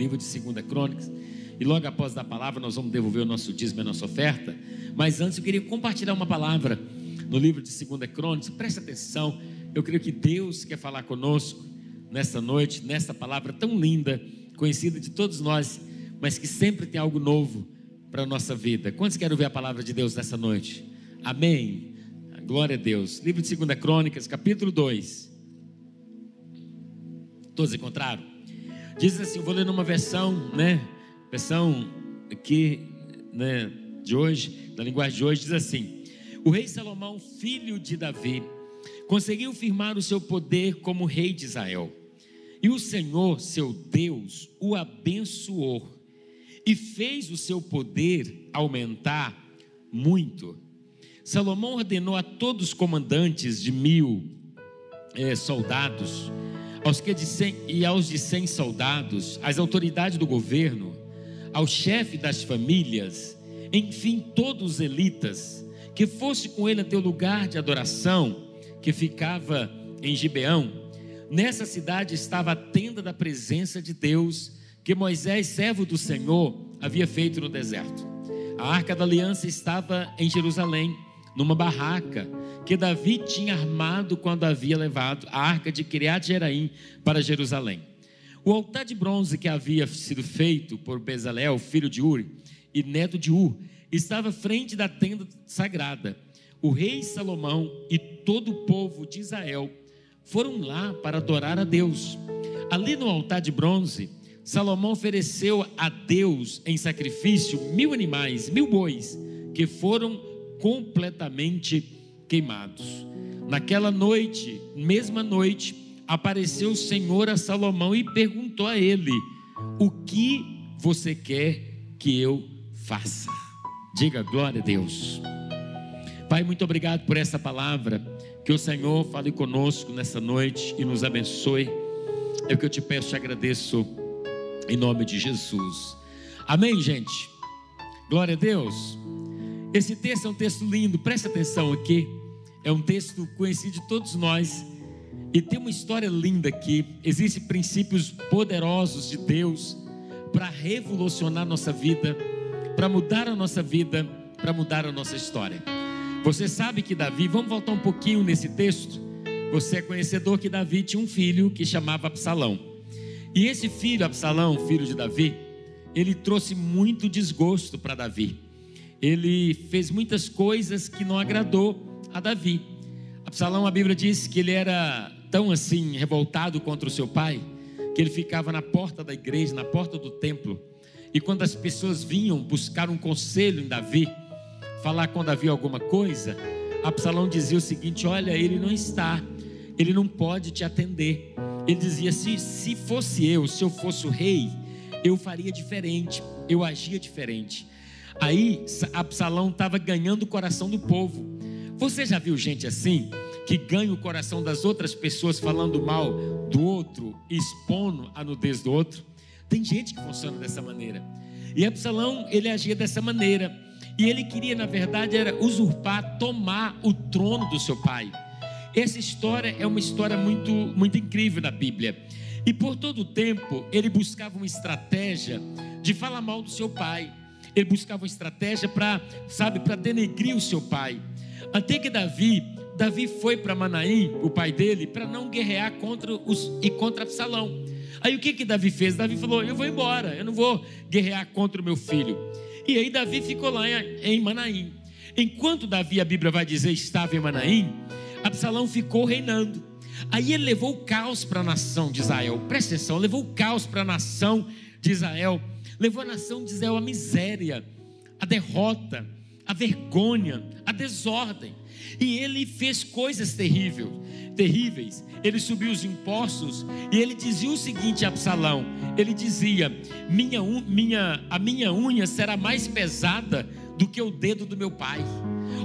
livro de 2 Crônicas. E logo após da palavra, nós vamos devolver o nosso dízimo e a nossa oferta. Mas antes, eu queria compartilhar uma palavra no livro de 2 Crônicas. Preste atenção, eu creio que Deus quer falar conosco nesta noite, nesta palavra tão linda, conhecida de todos nós, mas que sempre tem algo novo para a nossa vida. Quantos querem ver a palavra de Deus nessa noite? Amém. Glória a Deus. Livro de 2 Crônicas, capítulo 2. Todos encontraram? Diz assim, vou ler numa versão, né? Versão aqui, né, de hoje, da linguagem de hoje, diz assim: O rei Salomão, filho de Davi, conseguiu firmar o seu poder como rei de Israel. E o Senhor, seu Deus, o abençoou e fez o seu poder aumentar muito. Salomão ordenou a todos os comandantes de mil eh, soldados aos que de 100, e aos de cem soldados, às autoridades do governo, ao chefe das famílias, enfim, todos os elitas, que fosse com ele até o lugar de adoração que ficava em Gibeão. Nessa cidade estava a tenda da presença de Deus, que Moisés, servo do Senhor, havia feito no deserto. A arca da aliança estava em Jerusalém numa barraca que Davi tinha armado quando havia levado a arca de Kiriat Jeraim para Jerusalém. O altar de bronze que havia sido feito por Bezalel, filho de Uri, e neto de Ur, estava frente da tenda sagrada. O rei Salomão e todo o povo de Israel foram lá para adorar a Deus. Ali no altar de bronze, Salomão ofereceu a Deus em sacrifício mil animais, mil bois, que foram completamente queimados. Naquela noite, mesma noite, apareceu o Senhor a Salomão e perguntou a ele: O que você quer que eu faça? Diga glória a Deus. Pai, muito obrigado por essa palavra. Que o Senhor fale conosco nessa noite e nos abençoe. É o que eu te peço e agradeço em nome de Jesus. Amém, gente? Glória a Deus. Esse texto é um texto lindo, presta atenção aqui. É um texto conhecido de todos nós e tem uma história linda aqui. Existem princípios poderosos de Deus para revolucionar nossa vida, para mudar a nossa vida, para mudar a nossa história. Você sabe que Davi, vamos voltar um pouquinho nesse texto. Você é conhecedor que Davi tinha um filho que chamava Absalão. E esse filho, Absalão, filho de Davi, ele trouxe muito desgosto para Davi ele fez muitas coisas que não agradou a Davi. Absalão, a Bíblia diz que ele era tão assim revoltado contra o seu pai, que ele ficava na porta da igreja, na porta do templo, e quando as pessoas vinham buscar um conselho em Davi, falar com Davi alguma coisa, Absalão dizia o seguinte: Olha, ele não está, ele não pode te atender. Ele dizia: se, se fosse eu, se eu fosse o rei, eu faria diferente, eu agia diferente. Aí Absalão estava ganhando o coração do povo. Você já viu gente assim? Que ganha o coração das outras pessoas falando mal do outro, expondo a nudez do outro? Tem gente que funciona dessa maneira. E Absalão, ele agia dessa maneira. E ele queria, na verdade, era usurpar, tomar o trono do seu pai. Essa história é uma história muito, muito incrível na Bíblia. E por todo o tempo, ele buscava uma estratégia de falar mal do seu pai ele buscava uma estratégia para, sabe, para denegrir o seu pai. Até que Davi, Davi foi para Manaim, o pai dele, para não guerrear contra os e contra Absalão. Aí o que que Davi fez? Davi falou: "Eu vou embora, eu não vou guerrear contra o meu filho". E aí Davi ficou lá em Manaim. Enquanto Davi, a Bíblia vai dizer, estava em Manaim, Absalão ficou reinando. Aí ele levou o caos para a nação de Israel. Presta atenção, levou o caos para a nação de Israel levou a nação de Israel à miséria, à derrota, a vergonha, a desordem. E ele fez coisas terríveis, terríveis. Ele subiu os impostos e ele dizia o seguinte a Absalão: ele dizia: minha, minha, a minha unha será mais pesada do que o dedo do meu pai.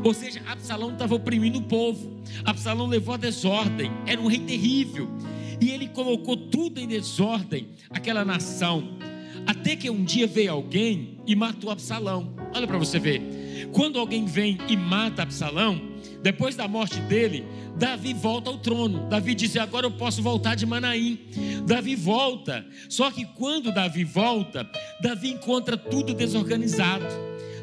Ou seja, Absalão estava oprimindo o povo. Absalão levou a desordem. Era um rei terrível. E ele colocou tudo em desordem, aquela nação. Até que um dia veio alguém e matou Absalão. Olha para você ver. Quando alguém vem e mata Absalão, depois da morte dele, Davi volta ao trono. Davi diz: Agora eu posso voltar de Manaim. Davi volta. Só que quando Davi volta, Davi encontra tudo desorganizado.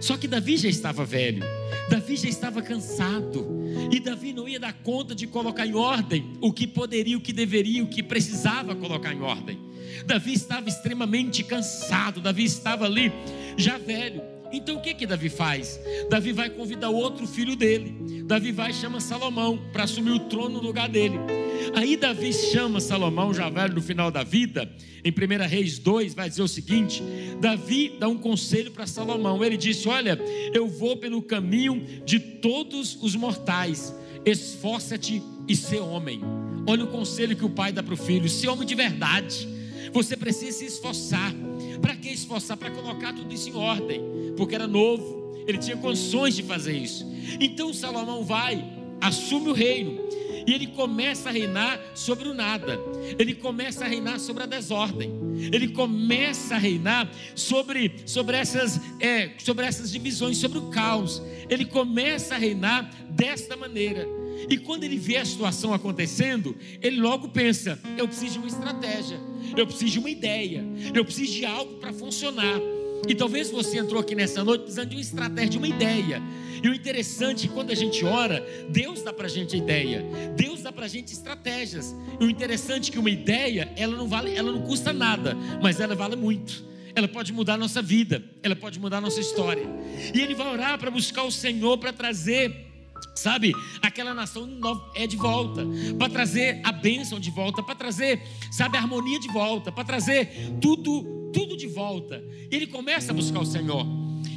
Só que Davi já estava velho. Davi já estava cansado. E Davi não ia dar conta de colocar em ordem o que poderia, o que deveria, o que precisava colocar em ordem. Davi estava extremamente cansado. Davi estava ali já velho. Então o que que Davi faz? Davi vai convidar outro filho dele. Davi vai e chama Salomão para assumir o trono no lugar dele. Aí Davi chama Salomão, já velho no final da vida, em 1 Reis 2, vai dizer o seguinte: Davi dá um conselho para Salomão. Ele disse: Olha, eu vou pelo caminho de todos os mortais, esforça-te e ser homem. Olha o conselho que o pai dá para o filho: ser homem de verdade. Você precisa se esforçar. Para que esforçar? Para colocar tudo isso em ordem, porque era novo, ele tinha condições de fazer isso. Então Salomão vai, assume o reino, e ele começa a reinar sobre o nada, ele começa a reinar sobre a desordem, ele começa a reinar sobre, sobre, essas, é, sobre essas divisões, sobre o caos, ele começa a reinar desta maneira. E quando ele vê a situação acontecendo, ele logo pensa: eu preciso de uma estratégia, eu preciso de uma ideia, eu preciso de algo para funcionar. E talvez você entrou aqui nessa noite precisando de uma estratégia, de uma ideia. E o interessante é que quando a gente ora, Deus dá para a gente ideia, Deus dá para a gente estratégias. E o interessante é que uma ideia, ela não vale, ela não custa nada, mas ela vale muito. Ela pode mudar a nossa vida, ela pode mudar a nossa história. E ele vai orar para buscar o Senhor para trazer Sabe, aquela nação é de volta, para trazer a bênção de volta, para trazer, sabe, a harmonia de volta, para trazer tudo, tudo de volta. Ele começa a buscar o Senhor.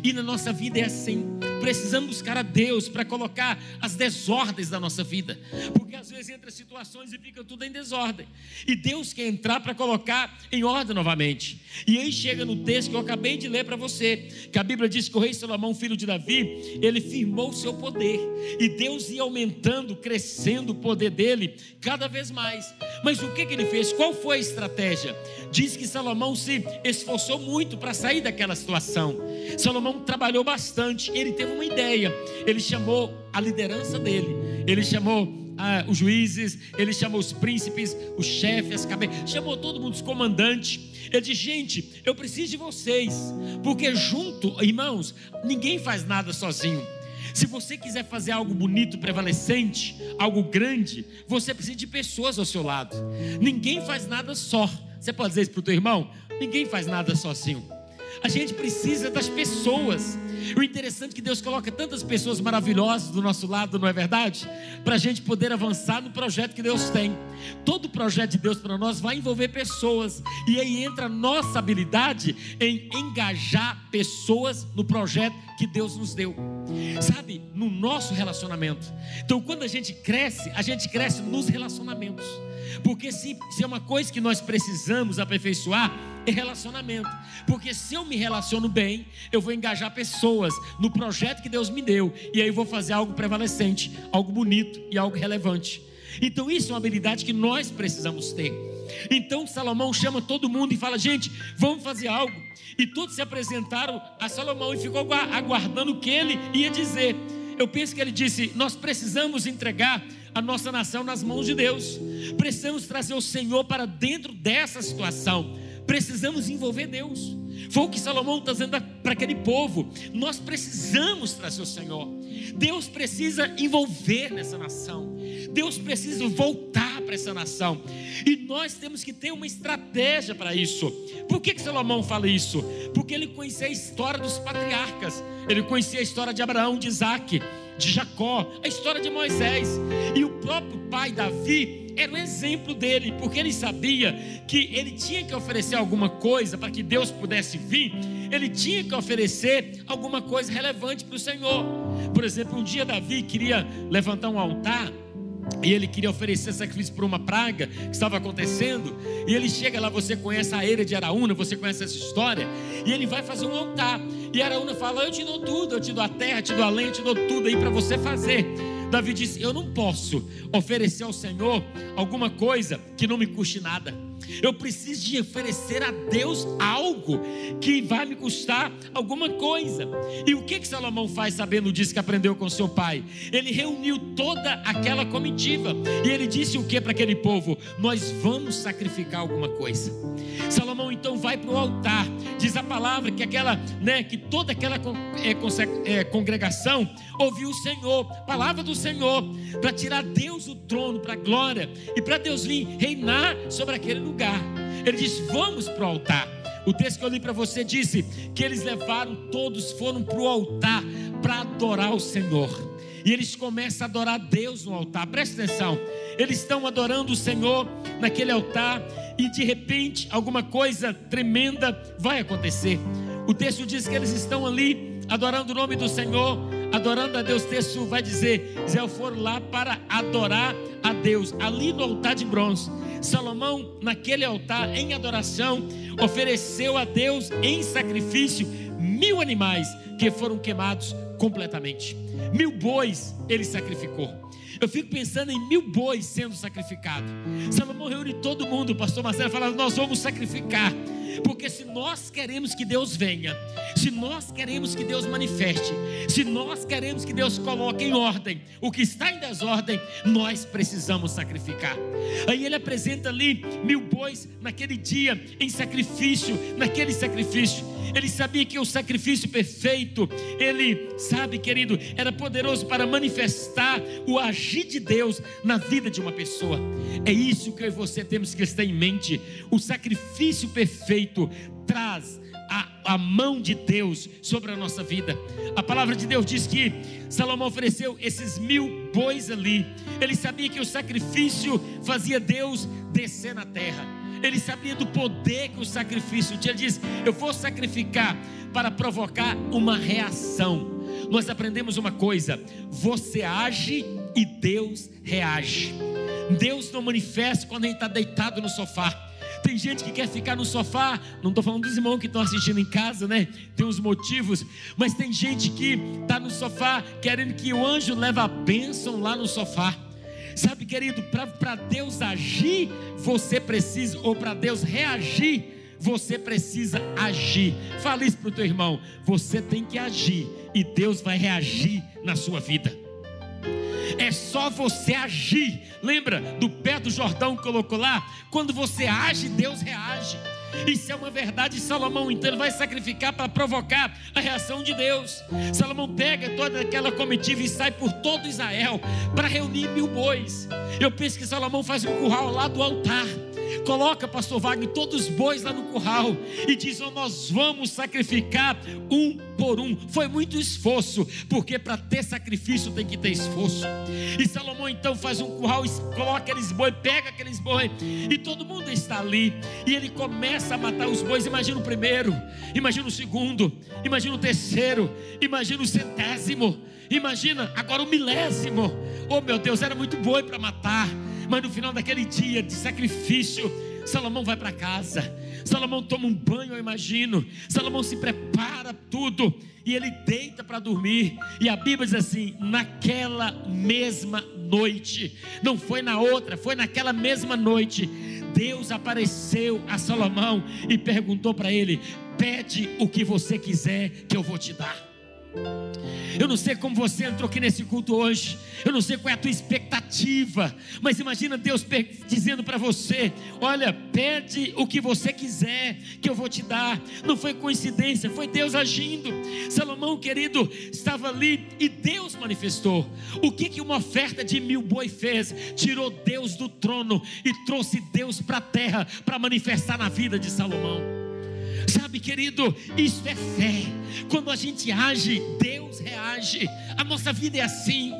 E na nossa vida é assim. Precisamos buscar a Deus para colocar as desordens da nossa vida. Porque às vezes entra situações e fica tudo em desordem. E Deus quer entrar para colocar em ordem novamente. E aí chega no texto que eu acabei de ler para você, que a Bíblia diz que o rei Salomão, filho de Davi, ele firmou o seu poder. E Deus ia aumentando, crescendo o poder dele cada vez mais. Mas o que, que ele fez? Qual foi a estratégia? Diz que Salomão se esforçou muito para sair daquela situação. Salomão trabalhou bastante, ele teve uma ideia. Ele chamou a liderança dele, ele chamou ah, os juízes, ele chamou os príncipes, os chefes, as cabeças, chamou todo mundo, os comandantes. Ele disse: gente, eu preciso de vocês, porque junto, irmãos, ninguém faz nada sozinho. Se você quiser fazer algo bonito, prevalecente, algo grande, você precisa de pessoas ao seu lado. Ninguém faz nada só. Você pode dizer isso para o teu irmão? Ninguém faz nada sozinho. A gente precisa das pessoas. O interessante é que Deus coloca tantas pessoas maravilhosas do nosso lado, não é verdade? Para a gente poder avançar no projeto que Deus tem. Todo projeto de Deus para nós vai envolver pessoas. E aí entra a nossa habilidade em engajar pessoas no projeto que Deus nos deu. Sabe, no nosso relacionamento. Então, quando a gente cresce, a gente cresce nos relacionamentos. Porque se, se é uma coisa que nós precisamos aperfeiçoar, é relacionamento. Porque se eu me relaciono bem, eu vou engajar pessoas no projeto que Deus me deu. E aí eu vou fazer algo prevalecente, algo bonito e algo relevante. Então isso é uma habilidade que nós precisamos ter. Então Salomão chama todo mundo e fala: gente, vamos fazer algo. E todos se apresentaram a Salomão e ficou aguardando o que ele ia dizer. Eu penso que ele disse: Nós precisamos entregar a nossa nação nas mãos de Deus. Precisamos trazer o Senhor para dentro dessa situação. Precisamos envolver Deus. Foi o que Salomão está dizendo para aquele povo. Nós precisamos trazer o Senhor. Deus precisa envolver nessa nação. Deus precisa voltar para essa nação. E nós temos que ter uma estratégia para isso. Por que, que Salomão fala isso? Porque ele conhecia a história dos patriarcas. Ele conhecia a história de Abraão, de Isaac, de Jacó, a história de Moisés. E o próprio pai Davi era o exemplo dele, porque ele sabia que ele tinha que oferecer alguma coisa para que Deus pudesse vir, ele tinha que oferecer alguma coisa relevante para o Senhor. Por exemplo, um dia Davi queria levantar um altar e ele queria oferecer sacrifício por uma praga que estava acontecendo. E ele chega lá, você conhece a eira de Araúna, você conhece essa história. E ele vai fazer um altar. E Araúna fala: Eu te dou tudo, eu te dou a terra, eu te dou a lenha, eu te dou tudo aí para você fazer. Davi disse: Eu não posso oferecer ao Senhor alguma coisa que não me custe nada. Eu preciso de oferecer a Deus algo que vai me custar alguma coisa. E o que que Salomão faz sabendo disso que aprendeu com seu pai? Ele reuniu toda aquela comitiva e ele disse o que para aquele povo? Nós vamos sacrificar alguma coisa. Salomão então vai para o altar. Diz a palavra que aquela, né, que toda aquela é, é, congregação ouviu o Senhor, palavra do Senhor, para tirar Deus do trono, para a glória e para Deus vir reinar sobre aquele lugar. Ele diz: Vamos para o altar. O texto que eu li para você disse que eles levaram, todos foram para o altar para adorar o Senhor. E eles começam a adorar Deus no altar. Presta atenção. Eles estão adorando o Senhor naquele altar e de repente alguma coisa tremenda vai acontecer. O texto diz que eles estão ali adorando o nome do Senhor, adorando a Deus. O texto vai dizer: Zé foram lá para adorar a Deus, ali no altar de bronze. Salomão, naquele altar, em adoração, ofereceu a Deus em sacrifício mil animais que foram queimados completamente. Mil bois ele sacrificou. Eu fico pensando em mil bois sendo sacrificados. Salomão reúne todo mundo, o pastor Marcelo fala: Nós vamos sacrificar. Porque se nós queremos que Deus venha, se nós queremos que Deus manifeste, se nós queremos que Deus coloque em ordem o que está em desordem, nós precisamos sacrificar. Aí ele apresenta ali mil bois naquele dia, em sacrifício, naquele sacrifício. Ele sabia que o sacrifício perfeito, ele sabe, querido, era poderoso para manifestar o agir de Deus na vida de uma pessoa. É isso que eu e você temos que estar em mente. O sacrifício perfeito traz a, a, mão de Deus sobre a nossa vida. A palavra de Deus diz que Salomão ofereceu esses mil bois ali. Ele sabia que o sacrifício fazia Deus descer na terra. Ele sabia do poder que o sacrifício tinha. Ele diz: Eu vou sacrificar para provocar uma reação. Nós aprendemos uma coisa: você age e Deus reage. Deus não manifesta quando a gente está deitado no sofá. Tem gente que quer ficar no sofá, não estou falando dos irmãos que estão assistindo em casa, né? Tem uns motivos, mas tem gente que está no sofá querendo que o anjo leve a bênção lá no sofá. Sabe, querido, para Deus agir, você precisa, ou para Deus reagir, você precisa agir. Fale isso para o teu irmão. Você tem que agir e Deus vai reagir na sua vida. É só você agir. Lembra do pé do Jordão que colocou lá? Quando você age, Deus reage. Isso é uma verdade. Salomão então ele vai sacrificar para provocar a reação de Deus. Salomão pega toda aquela comitiva e sai por todo Israel para reunir mil bois. Eu penso que Salomão faz um curral lá do altar. Coloca, pastor Wagner, todos os bois lá no curral e diz: oh, Nós vamos sacrificar um por um. Foi muito esforço, porque para ter sacrifício tem que ter esforço. E Salomão então faz um curral, coloca aqueles bois, pega aqueles bois, e todo mundo está ali. E ele começa a matar os bois. Imagina o primeiro, imagina o segundo, imagina o terceiro, imagina o centésimo, imagina agora o milésimo. Oh meu Deus, era muito boi para matar. Mas no final daquele dia de sacrifício, Salomão vai para casa. Salomão toma um banho, eu imagino. Salomão se prepara tudo e ele deita para dormir. E a Bíblia diz assim: naquela mesma noite, não foi na outra, foi naquela mesma noite. Deus apareceu a Salomão e perguntou para ele: Pede o que você quiser, que eu vou te dar. Eu não sei como você entrou aqui nesse culto hoje. Eu não sei qual é a tua expectativa. Mas imagina Deus dizendo para você: Olha, pede o que você quiser, que eu vou te dar. Não foi coincidência, foi Deus agindo. Salomão, querido, estava ali e Deus manifestou. O que, que uma oferta de mil boi fez? Tirou Deus do trono e trouxe Deus para a terra para manifestar na vida de Salomão. Sabe, querido, isso é fé. Quando a gente age, Deus reage. A nossa vida é assim.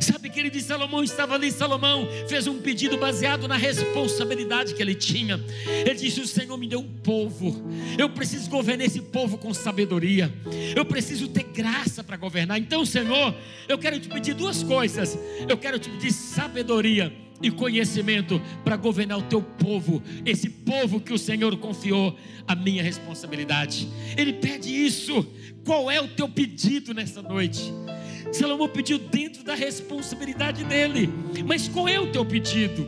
Sabe, querido, Salomão estava ali. Salomão fez um pedido baseado na responsabilidade que ele tinha. Ele disse: O Senhor me deu um povo, eu preciso governar esse povo com sabedoria, eu preciso ter graça para governar. Então, Senhor, eu quero te pedir duas coisas: eu quero te pedir sabedoria e conhecimento para governar o teu povo, esse povo que o Senhor confiou a minha responsabilidade. Ele pede isso. Qual é o teu pedido nessa noite? Salomão pediu dentro da responsabilidade dele. Mas qual é o teu pedido?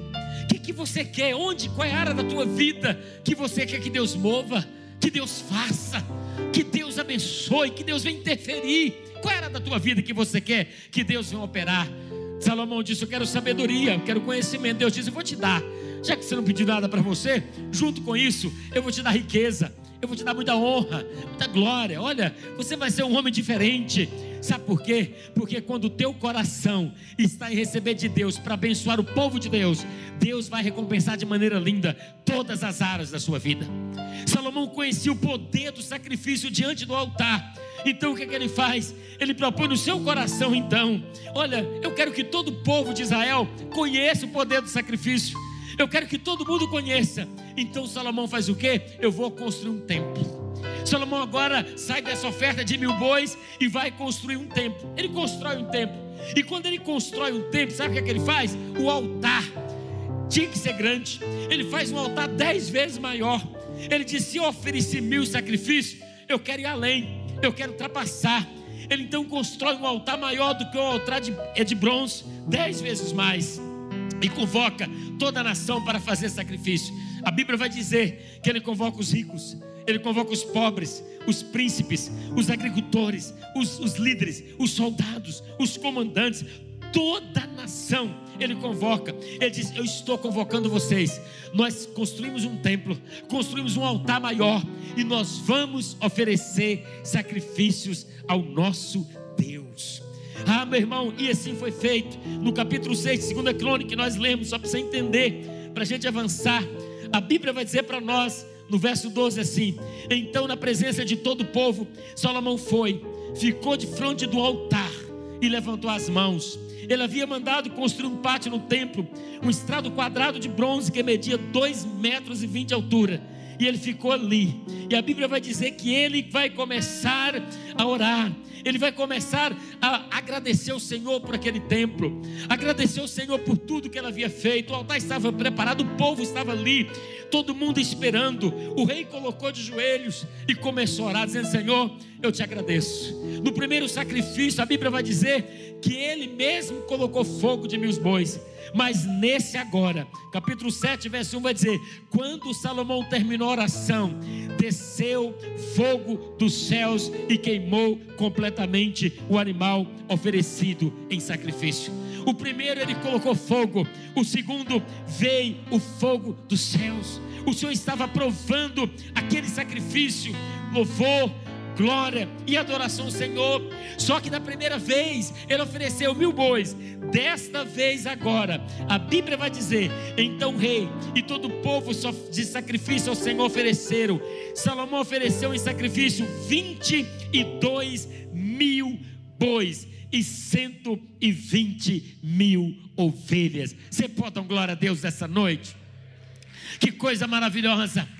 O que, que você quer? Onde? Qual é a área da tua vida que você quer que Deus mova? Que Deus faça? Que Deus abençoe? Que Deus venha interferir? Qual é a área da tua vida que você quer que Deus venha operar? Salomão disse: Eu quero sabedoria, eu quero conhecimento. Deus disse: Eu vou te dar. Já que você não pediu nada para você, junto com isso, eu vou te dar riqueza, eu vou te dar muita honra, muita glória. Olha, você vai ser um homem diferente. Sabe por quê? Porque quando o teu coração está em receber de Deus para abençoar o povo de Deus, Deus vai recompensar de maneira linda todas as áreas da sua vida. Salomão conhecia o poder do sacrifício diante do altar. Então o que, é que ele faz? Ele propõe no seu coração, então, olha, eu quero que todo o povo de Israel conheça o poder do sacrifício. Eu quero que todo mundo conheça. Então Salomão faz o quê? Eu vou construir um templo. Salomão agora sai dessa oferta de mil bois e vai construir um templo. Ele constrói um templo. E quando ele constrói um templo, sabe o que, é que ele faz? O altar tinha que ser grande. Ele faz um altar dez vezes maior. Ele diz: se eu oferecer mil sacrifícios, eu quero ir além eu quero ultrapassar. Ele então constrói um altar maior do que o altar de, é de bronze, dez vezes mais, e convoca toda a nação para fazer sacrifício. A Bíblia vai dizer que ele convoca os ricos, ele convoca os pobres, os príncipes, os agricultores, os, os líderes, os soldados, os comandantes, toda a nação ele convoca. Ele diz: Eu estou convocando vocês. Nós construímos um templo, construímos um altar maior e nós vamos oferecer sacrifícios ao nosso Deus. Ah, meu irmão, e assim foi feito. No capítulo 6 de 2 Crônica, que nós lemos, só para você entender, para a gente avançar. A Bíblia vai dizer para nós, no verso 12, assim: Então, na presença de todo o povo, Salomão foi, ficou de frente do altar e levantou as mãos ele havia mandado construir um pátio no templo, um estrado quadrado de bronze que media 2 metros e 20 de altura. E ele ficou ali. E a Bíblia vai dizer que ele vai começar a orar ele vai começar a agradecer o Senhor por aquele templo, agradecer o Senhor por tudo que ele havia feito. O altar estava preparado, o povo estava ali, todo mundo esperando. O rei colocou de joelhos e começou a orar, dizendo: Senhor, eu te agradeço. No primeiro sacrifício, a Bíblia vai dizer que ele mesmo colocou fogo de mil bois. Mas nesse agora, capítulo 7, verso 1 vai dizer: Quando Salomão terminou a oração, desceu fogo dos céus e queimou completamente o animal oferecido em sacrifício. O primeiro ele colocou fogo, o segundo veio o fogo dos céus. O Senhor estava provando aquele sacrifício, louvor, glória e adoração ao Senhor. Só que na primeira vez ele ofereceu mil bois, desta vez agora, a Bíblia vai dizer: então rei e todo o povo de sacrifício ao Senhor ofereceram. Salomão ofereceu em sacrifício 22 mil bois e 120 mil ovelhas. Você pode dar glória a Deus essa noite? Que coisa maravilhosa!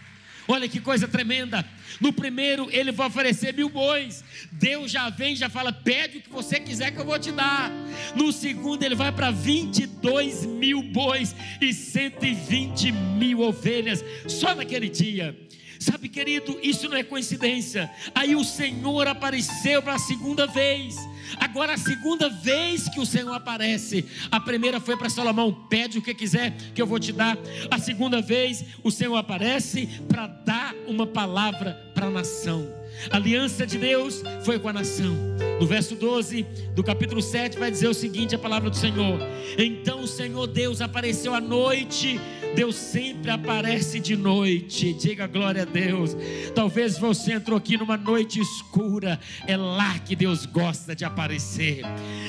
Olha que coisa tremenda. No primeiro, ele vai oferecer mil bois. Deus já vem, já fala: pede o que você quiser que eu vou te dar. No segundo, ele vai para 22 mil bois e 120 mil ovelhas. Só naquele dia. Sabe, querido, isso não é coincidência. Aí o Senhor apareceu para a segunda vez. Agora, a segunda vez que o Senhor aparece, a primeira foi para Salomão: pede o que quiser que eu vou te dar. A segunda vez, o Senhor aparece para dar uma palavra para a nação. A aliança de Deus foi com a nação. No verso 12 do capítulo 7 vai dizer o seguinte: a palavra do Senhor. Então o Senhor Deus apareceu à noite. Deus sempre aparece de noite. Diga glória a Deus. Talvez você entrou aqui numa noite escura. É lá que Deus gosta de aparecer.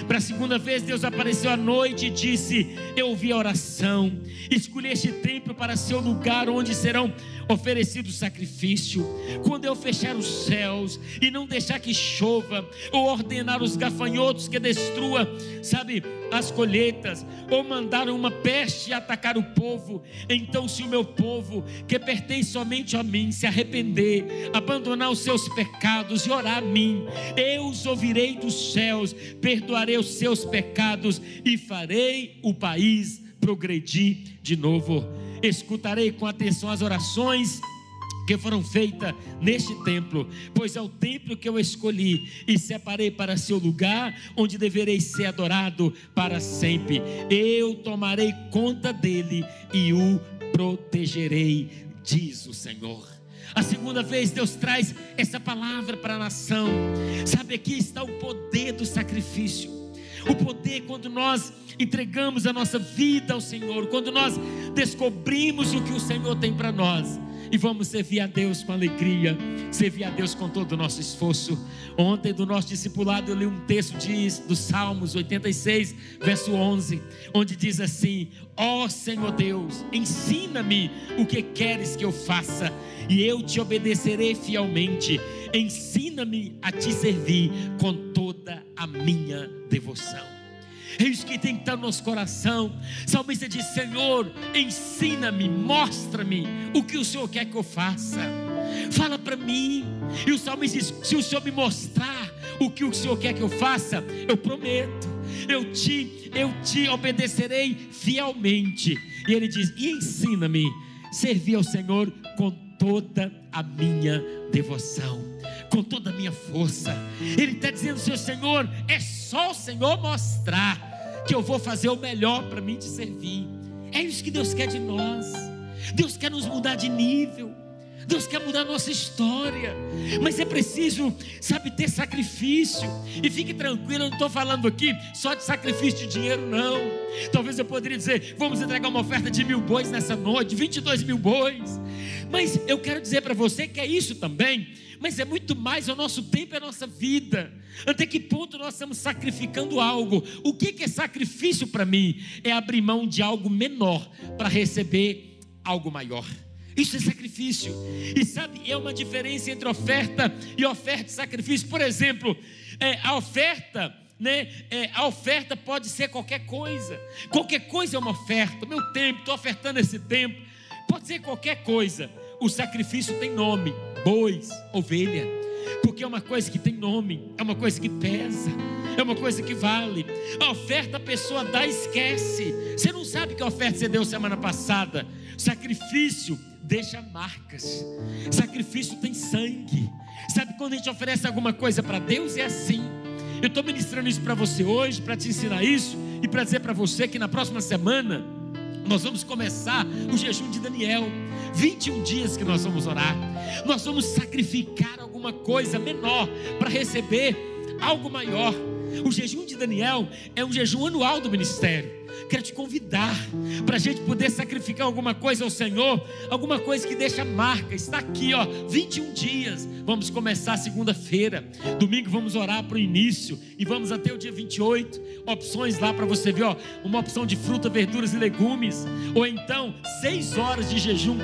Para a segunda vez, Deus apareceu à noite e disse: Eu ouvi a oração. Escolhi este templo para ser o lugar onde serão oferecidos sacrifício. Quando eu fechar os céus e não deixar que chova, ou ordenar os gafanhotos que destrua, sabe, as colheitas, ou mandar uma peste atacar o povo, então, se o meu povo, que pertence somente a mim, se arrepender, abandonar os seus pecados e orar a mim, eu os ouvirei dos céus, perdoarei os seus pecados e farei o país progredir de novo. Escutarei com atenção as orações que foram feitas neste templo, pois é o templo que eu escolhi e separei para seu lugar, onde deverei ser adorado para sempre. Eu tomarei conta dele e o protegerei, diz o Senhor. A segunda vez Deus traz essa palavra para a nação. Sabe, aqui está o poder do sacrifício. O poder quando nós entregamos a nossa vida ao Senhor, quando nós descobrimos o que o Senhor tem para nós e vamos servir a Deus com alegria, servir a Deus com todo o nosso esforço. Ontem, do nosso discipulado, eu li um texto de, do Salmos 86, verso 11, onde diz assim: Ó oh, Senhor Deus, ensina-me o que queres que eu faça, e eu te obedecerei fielmente. Ensina-me a te servir com toda a minha devoção. É isso que tem que estar no nosso coração. O salmista diz: Senhor, ensina-me, mostra-me o que o Senhor quer que eu faça. Fala para mim. E o salmista diz: Se o Senhor me mostrar o que o Senhor quer que eu faça, eu prometo, eu te, eu te obedecerei fielmente. E ele diz: E ensina-me servir ao Senhor com toda a minha devoção, com toda a minha força. Ele está dizendo: Seu Senhor, é só o Senhor mostrar que eu vou fazer o melhor para mim te servir. É isso que Deus quer de nós. Deus quer nos mudar de nível. Deus quer mudar a nossa história, mas é preciso, sabe, ter sacrifício. E fique tranquilo, eu não estou falando aqui só de sacrifício de dinheiro, não. Talvez eu poderia dizer, vamos entregar uma oferta de mil bois nessa noite, 22 mil bois. Mas eu quero dizer para você que é isso também mas é muito mais é o nosso tempo, é a nossa vida. Até que ponto nós estamos sacrificando algo? O que é sacrifício para mim? É abrir mão de algo menor para receber algo maior. Isso é sacrifício. E sabe, é uma diferença entre oferta e oferta e sacrifício. Por exemplo, é, a oferta. Né? É, a oferta pode ser qualquer coisa. Qualquer coisa é uma oferta. Meu tempo, estou ofertando esse tempo. Pode ser qualquer coisa. O sacrifício tem nome bois, ovelha, porque é uma coisa que tem nome, é uma coisa que pesa, é uma coisa que vale. A oferta a pessoa dá e esquece. Você não sabe que oferta você deu semana passada. Sacrifício deixa marcas. Sacrifício tem sangue. Sabe quando a gente oferece alguma coisa para Deus é assim. Eu estou ministrando isso para você hoje, para te ensinar isso e para dizer para você que na próxima semana nós vamos começar o jejum de Daniel. 21 dias que nós vamos orar. Nós vamos sacrificar alguma coisa menor para receber algo maior. O jejum de Daniel é um jejum anual do ministério quero te convidar para a gente poder sacrificar alguma coisa ao Senhor, alguma coisa que deixa marca. Está aqui, ó, 21 dias. Vamos começar segunda-feira. Domingo vamos orar para o início e vamos até o dia 28. Opções lá para você ver, ó, uma opção de fruta, verduras e legumes, ou então seis horas de jejum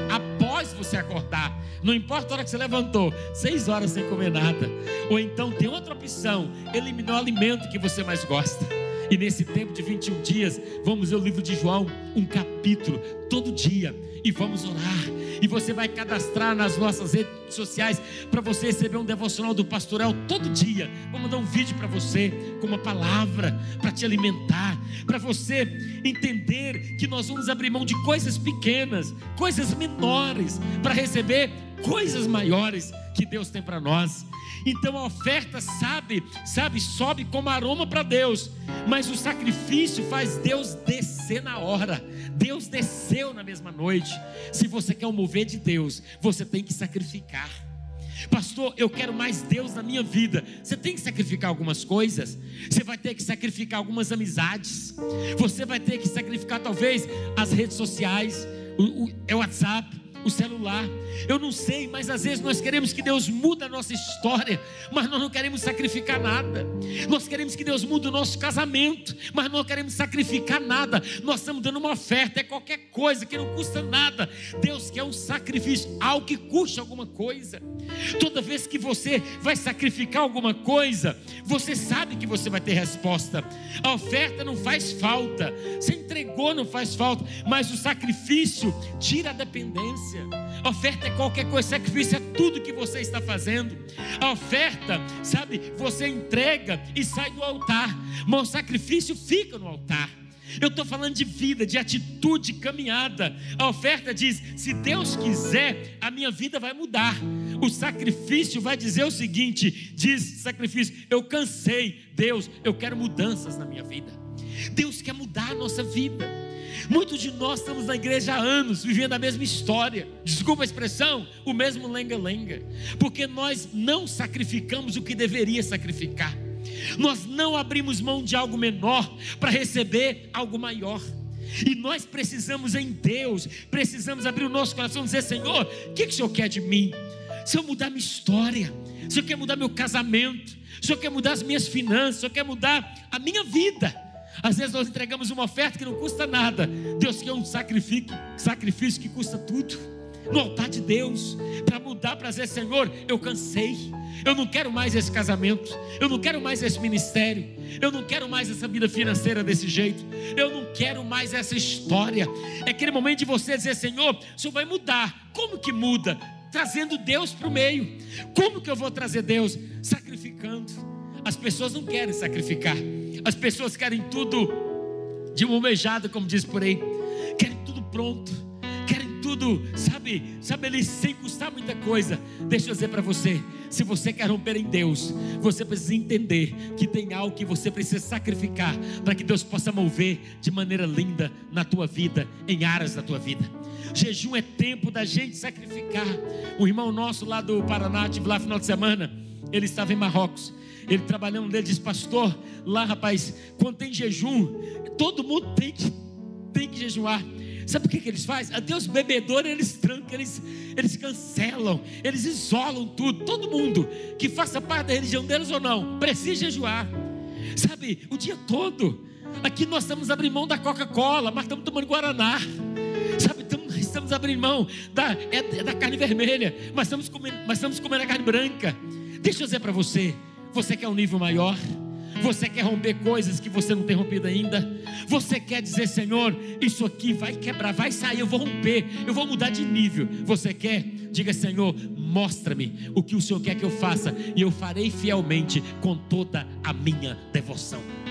após você acordar. Não importa a hora que você levantou, seis horas sem comer nada. Ou então tem outra opção, eliminar o alimento que você mais gosta. E nesse tempo de 21 dias, vamos ler o livro de João, um capítulo, todo dia, e vamos orar. E você vai cadastrar nas nossas redes sociais para você receber um devocional do pastoral todo dia. Vou mandar um vídeo para você com uma palavra para te alimentar, para você entender que nós vamos abrir mão de coisas pequenas, coisas menores, para receber coisas maiores que Deus tem para nós. Então a oferta, sabe, sabe, sobe como aroma para Deus, mas o sacrifício faz Deus descer na hora. Deus desceu na mesma noite. Se você quer o mover de Deus, você tem que sacrificar. Pastor, eu quero mais Deus na minha vida. Você tem que sacrificar algumas coisas. Você vai ter que sacrificar algumas amizades. Você vai ter que sacrificar talvez as redes sociais, o, o, é o WhatsApp o celular. Eu não sei, mas às vezes nós queremos que Deus mude a nossa história, mas nós não queremos sacrificar nada. Nós queremos que Deus mude o nosso casamento, mas não queremos sacrificar nada. Nós estamos dando uma oferta, é qualquer coisa que não custa nada. Deus quer um sacrifício, algo que custe alguma coisa. Toda vez que você vai sacrificar alguma coisa, você sabe que você vai ter resposta. A oferta não faz falta, você entregou, não faz falta, mas o sacrifício tira a dependência. Oferta é qualquer coisa, sacrifício é tudo que você está fazendo. A oferta, sabe, você entrega e sai do altar, mas o sacrifício fica no altar. Eu estou falando de vida, de atitude, caminhada. A oferta diz: se Deus quiser, a minha vida vai mudar. O sacrifício vai dizer o seguinte: diz sacrifício, eu cansei, Deus, eu quero mudanças na minha vida. Deus quer mudar a nossa vida. Muitos de nós estamos na igreja há anos, vivendo a mesma história. Desculpa a expressão, o mesmo lenga-lenga. Porque nós não sacrificamos o que deveria sacrificar. Nós não abrimos mão de algo menor para receber algo maior. E nós precisamos em Deus, precisamos abrir o nosso coração e dizer: Senhor, o que, que o Senhor quer de mim? Se eu mudar minha história, se Senhor quer mudar meu casamento, se Senhor quer mudar as minhas finanças, se Senhor quer mudar a minha vida. Às vezes nós entregamos uma oferta que não custa nada. Deus quer um sacrifício, sacrifício que custa tudo. No altar de Deus, para mudar, para dizer, Senhor, eu cansei. Eu não quero mais esse casamento. Eu não quero mais esse ministério. Eu não quero mais essa vida financeira desse jeito. Eu não quero mais essa história. É aquele momento de você dizer: Senhor, o Senhor vai mudar. Como que muda? Trazendo Deus para o meio. Como que eu vou trazer Deus? Sacrificando. As pessoas não querem sacrificar. As pessoas querem tudo de uma beijada, como diz por aí. Querem tudo pronto tudo, sabe, sabe, ele sem custar muita coisa. Deixa eu dizer para você: se você quer romper em Deus, você precisa entender que tem algo que você precisa sacrificar para que Deus possa mover de maneira linda na tua vida, em áreas da tua vida. Jejum é tempo da gente sacrificar. Um irmão nosso lá do Paraná, tive lá final de semana, ele estava em Marrocos. Ele trabalhando dele diz: Pastor, lá rapaz, quando tem jejum, todo mundo tem que, tem que jejuar. Sabe o que, que eles fazem? Até os bebedores eles trancam, eles, eles cancelam, eles isolam tudo. Todo mundo que faça parte da religião deles ou não, precisa jejuar. Sabe, o dia todo. Aqui nós estamos abrindo mão da Coca-Cola, mas estamos tomando Guaraná. Sabe, estamos, abrindo mão da, é, é da carne vermelha, mas estamos, comendo, mas estamos comendo a carne branca. Deixa eu dizer para você, você quer um nível maior? Você quer romper coisas que você não tem rompido ainda? Você quer dizer, Senhor, isso aqui vai quebrar, vai sair, eu vou romper, eu vou mudar de nível. Você quer? Diga, Senhor, mostra-me o que o Senhor quer que eu faça, e eu farei fielmente com toda a minha devoção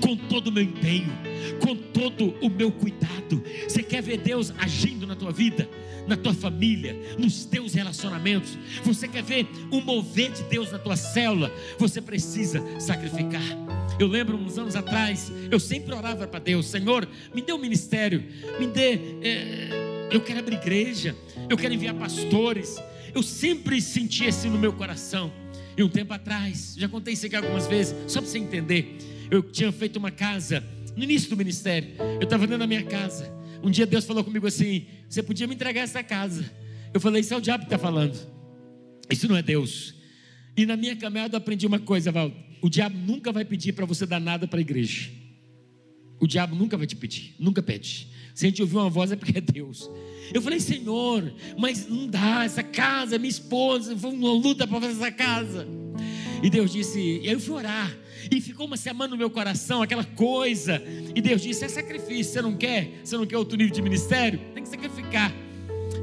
com todo o meu empenho, com todo o meu cuidado. Você quer ver Deus agindo na tua vida? na tua família, nos teus relacionamentos. Você quer ver o mover de Deus na tua célula? Você precisa sacrificar. Eu lembro uns anos atrás, eu sempre orava para Deus: Senhor, me dê um ministério, me dê. É, eu quero abrir igreja, eu quero enviar pastores. Eu sempre senti assim no meu coração. E um tempo atrás, já contei isso aqui algumas vezes, só para você entender. Eu tinha feito uma casa no início do ministério. Eu estava dentro da minha casa. Um dia Deus falou comigo assim: Você podia me entregar essa casa. Eu falei: Isso é o diabo que está falando. Isso não é Deus. E na minha caminhada eu aprendi uma coisa, Val. O diabo nunca vai pedir para você dar nada para a igreja. O diabo nunca vai te pedir, nunca pede. Se a gente ouvir uma voz é porque é Deus. Eu falei, Senhor, mas não dá, essa casa, minha esposa, foi uma luta para fazer essa casa. E Deus disse, e aí eu fui orar. E ficou uma semana no meu coração, aquela coisa. E Deus disse: é sacrifício. Você não quer? Você não quer outro nível de ministério? Tem que sacrificar.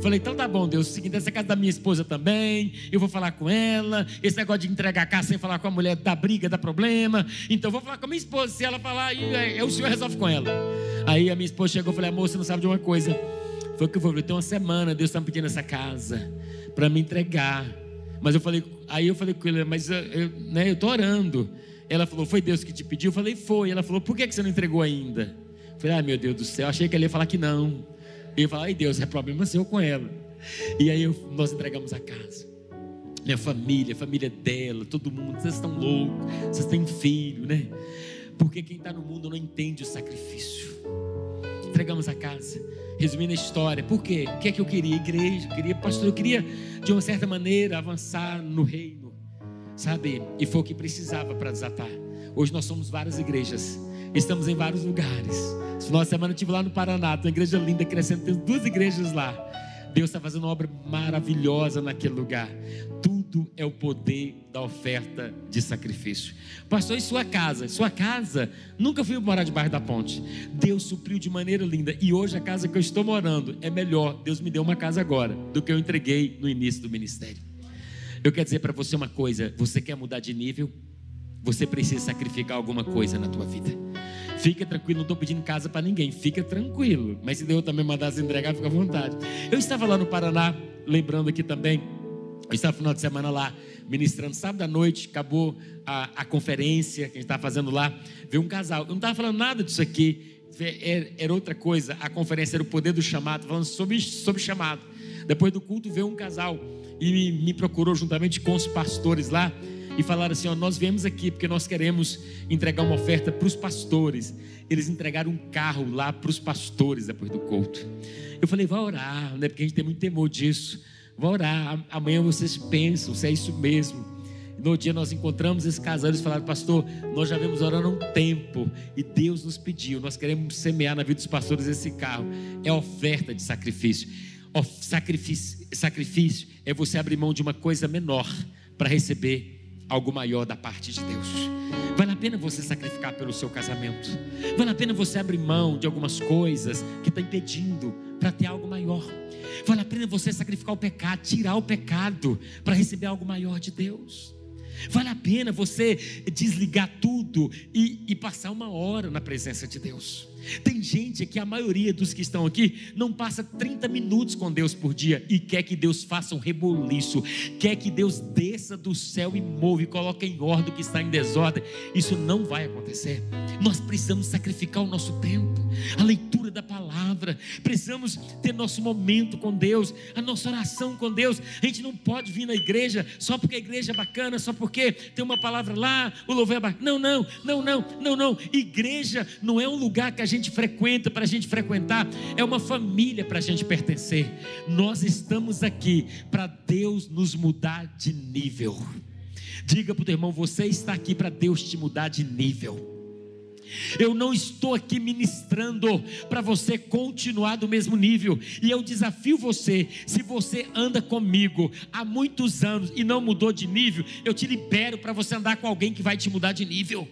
Falei, então tá bom, Deus. O seguinte, essa casa da minha esposa também. Eu vou falar com ela. Esse negócio de entregar a casa sem falar com a mulher dá briga, dá problema. Então eu vou falar com a minha esposa. Se ela falar, aí o senhor resolve com ela. Aí a minha esposa chegou e falei, amor, você não sabe de uma coisa. Foi o que eu falei, tem uma semana, Deus está me pedindo essa casa para me entregar. Mas eu falei, aí eu falei com ele, mas eu, eu, né, eu tô orando. Ela falou: Foi Deus que te pediu? Eu falei: Foi. Ela falou: Por que você não entregou ainda? Eu falei: Ai meu Deus do céu, achei que ela ia falar que não. E eu falei: Ai Deus, é problema seu com ela. E aí eu, nós entregamos a casa. Minha família, a família dela, todo mundo, vocês estão loucos, vocês têm filho, né? Porque quem está no mundo não entende o sacrifício. Entregamos a casa. Resumindo a história, por quê? O que é que eu queria? Igreja, eu queria pastor, eu queria, de uma certa maneira, avançar no reino sabe? E foi o que precisava para desatar. Hoje nós somos várias igrejas, estamos em vários lugares. Nossa semana eu estive lá no Paraná, uma igreja linda, crescendo, tem duas igrejas lá. Deus está fazendo uma obra maravilhosa naquele lugar. tudo é o poder da oferta de sacrifício. Pastor, e sua casa? Sua casa, nunca fui morar debaixo da ponte. Deus supriu de maneira linda. E hoje a casa que eu estou morando é melhor. Deus me deu uma casa agora do que eu entreguei no início do ministério. Eu quero dizer para você uma coisa: você quer mudar de nível? Você precisa sacrificar alguma coisa na tua vida. Fica tranquilo, não estou pedindo casa para ninguém, fica tranquilo. Mas se Deus também mandasse entregar, fica à vontade. Eu estava lá no Paraná, lembrando aqui também, eu estava no final de semana lá, ministrando sábado à noite, acabou a, a conferência que a gente estava fazendo lá, veio um casal. Eu não estava falando nada disso aqui, era, era, outra coisa. A conferência era o poder do chamado, falando sobre, sobre chamado. Depois do culto veio um casal e me, me procurou juntamente com os pastores lá e falaram assim: ó, nós viemos aqui porque nós queremos entregar uma oferta para os pastores. Eles entregaram um carro lá para os pastores depois do culto. Eu falei: vai orar, né? Porque a gente tem muito temor disso. Vai orar. Amanhã vocês pensam se é isso mesmo. No dia nós encontramos esse casal, eles falaram, pastor, nós já vemos orando há um tempo e Deus nos pediu, nós queremos semear na vida dos pastores esse carro. É oferta de sacrifício. O sacrifício, sacrifício é você abrir mão de uma coisa menor para receber algo maior da parte de Deus. Vale a pena você sacrificar pelo seu casamento. Vale a pena você abrir mão de algumas coisas que está impedindo para ter algo maior. Vale a pena você sacrificar o pecado, tirar o pecado para receber algo maior de Deus. Vale a pena você desligar tudo e, e passar uma hora na presença de Deus. Tem gente aqui, a maioria dos que estão aqui, não passa 30 minutos com Deus por dia e quer que Deus faça um reboliço, quer que Deus desça do céu e move, e coloque em ordem o que está em desordem. Isso não vai acontecer. Nós precisamos sacrificar o nosso tempo, a leitura da palavra, precisamos ter nosso momento com Deus, a nossa oração com Deus. A gente não pode vir na igreja só porque a igreja é bacana, só porque tem uma palavra lá, o louvor é bacana. Não, não, não, não, não, não. Igreja não é um lugar que a gente gente frequenta, para a gente frequentar, é uma família para a gente pertencer. Nós estamos aqui para Deus nos mudar de nível. Diga para o irmão: você está aqui para Deus te mudar de nível. Eu não estou aqui ministrando para você continuar do mesmo nível. E eu desafio você, se você anda comigo há muitos anos e não mudou de nível, eu te libero para você andar com alguém que vai te mudar de nível.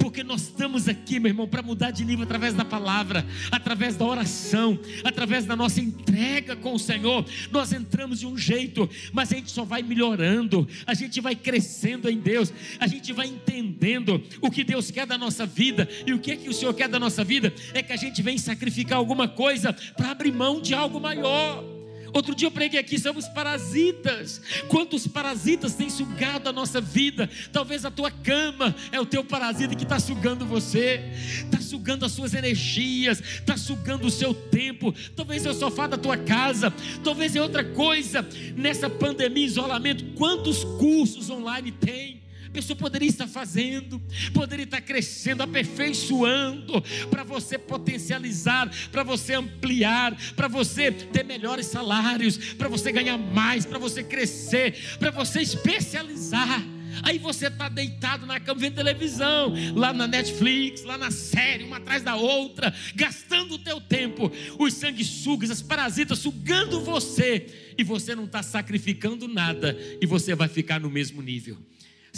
Porque nós estamos aqui, meu irmão, para mudar de nível através da palavra, através da oração, através da nossa entrega com o Senhor. Nós entramos de um jeito, mas a gente só vai melhorando, a gente vai crescendo em Deus, a gente vai entendendo o que Deus quer da nossa vida e o que é que o Senhor quer da nossa vida é que a gente vem sacrificar alguma coisa para abrir mão de algo maior. Outro dia eu preguei aqui sobre os parasitas. Quantos parasitas têm sugado a nossa vida? Talvez a tua cama é o teu parasita que está sugando você, está sugando as suas energias, está sugando o seu tempo. Talvez é o sofá da tua casa, talvez é outra coisa. Nessa pandemia, isolamento, quantos cursos online tem? A pessoa poderia estar fazendo, poderia estar crescendo, aperfeiçoando, para você potencializar, para você ampliar, para você ter melhores salários, para você ganhar mais, para você crescer, para você especializar. Aí você está deitado na cama vendo televisão, lá na Netflix, lá na série, uma atrás da outra, gastando o teu tempo, os sanguessugas, as parasitas sugando você, e você não está sacrificando nada, e você vai ficar no mesmo nível.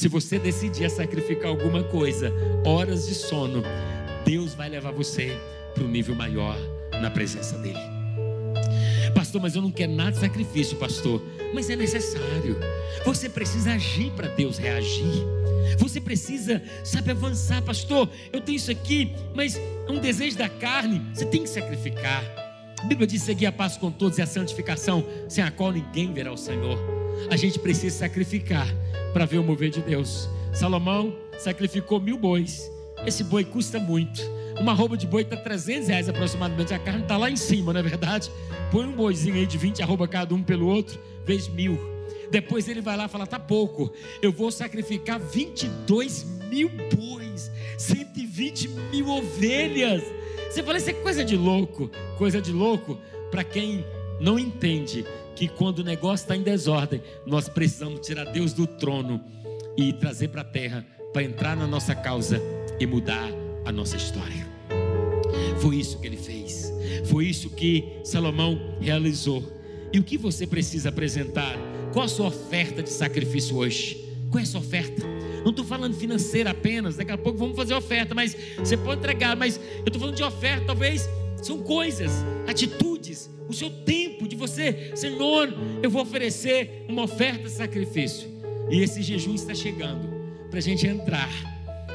Se você decidir sacrificar alguma coisa, horas de sono, Deus vai levar você para um nível maior na presença dEle. Pastor, mas eu não quero nada de sacrifício, pastor. Mas é necessário. Você precisa agir para Deus reagir. Você precisa, sabe, avançar, pastor. Eu tenho isso aqui, mas é um desejo da carne. Você tem que sacrificar. A Bíblia diz seguir a paz com todos e a santificação, sem a qual ninguém verá o Senhor. A gente precisa sacrificar para ver o mover de Deus. Salomão sacrificou mil bois. Esse boi custa muito. Uma roupa de boi está 300 reais aproximadamente. A carne está lá em cima, não é verdade? Põe um boizinho aí de 20 arroba cada um pelo outro, vezes mil. Depois ele vai lá e fala: tá pouco, eu vou sacrificar 22 mil bois, 120 mil ovelhas. Você fala, isso é coisa de louco. Coisa de louco para quem não entende que quando o negócio está em desordem, nós precisamos tirar Deus do trono e trazer para a terra para entrar na nossa causa e mudar a nossa história. Foi isso que ele fez. Foi isso que Salomão realizou. E o que você precisa apresentar Qual a sua oferta de sacrifício hoje? Qual é a sua oferta? Não estou falando financeira apenas, daqui a pouco vamos fazer oferta, mas você pode entregar, mas eu estou falando de oferta, talvez são coisas, atitudes, o seu tempo de você, Senhor, eu vou oferecer uma oferta de sacrifício. E esse jejum está chegando para a gente entrar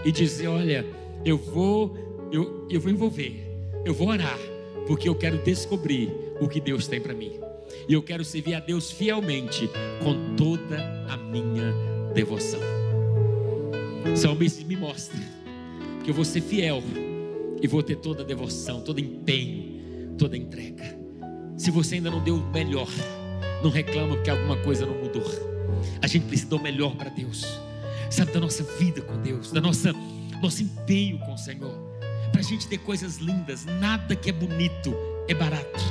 e dizer: olha, eu vou, eu, eu vou envolver, eu vou orar, porque eu quero descobrir o que Deus tem para mim. E eu quero servir a Deus fielmente com toda a minha devoção. Salmista me mostra que eu vou ser fiel e vou ter toda a devoção, todo empenho, toda entrega. Se você ainda não deu o melhor, não reclama porque alguma coisa não mudou. A gente precisa dar o melhor para Deus, sabe, da nossa vida com Deus, da nossa nosso empenho com o Senhor, para a gente ter coisas lindas. Nada que é bonito é barato,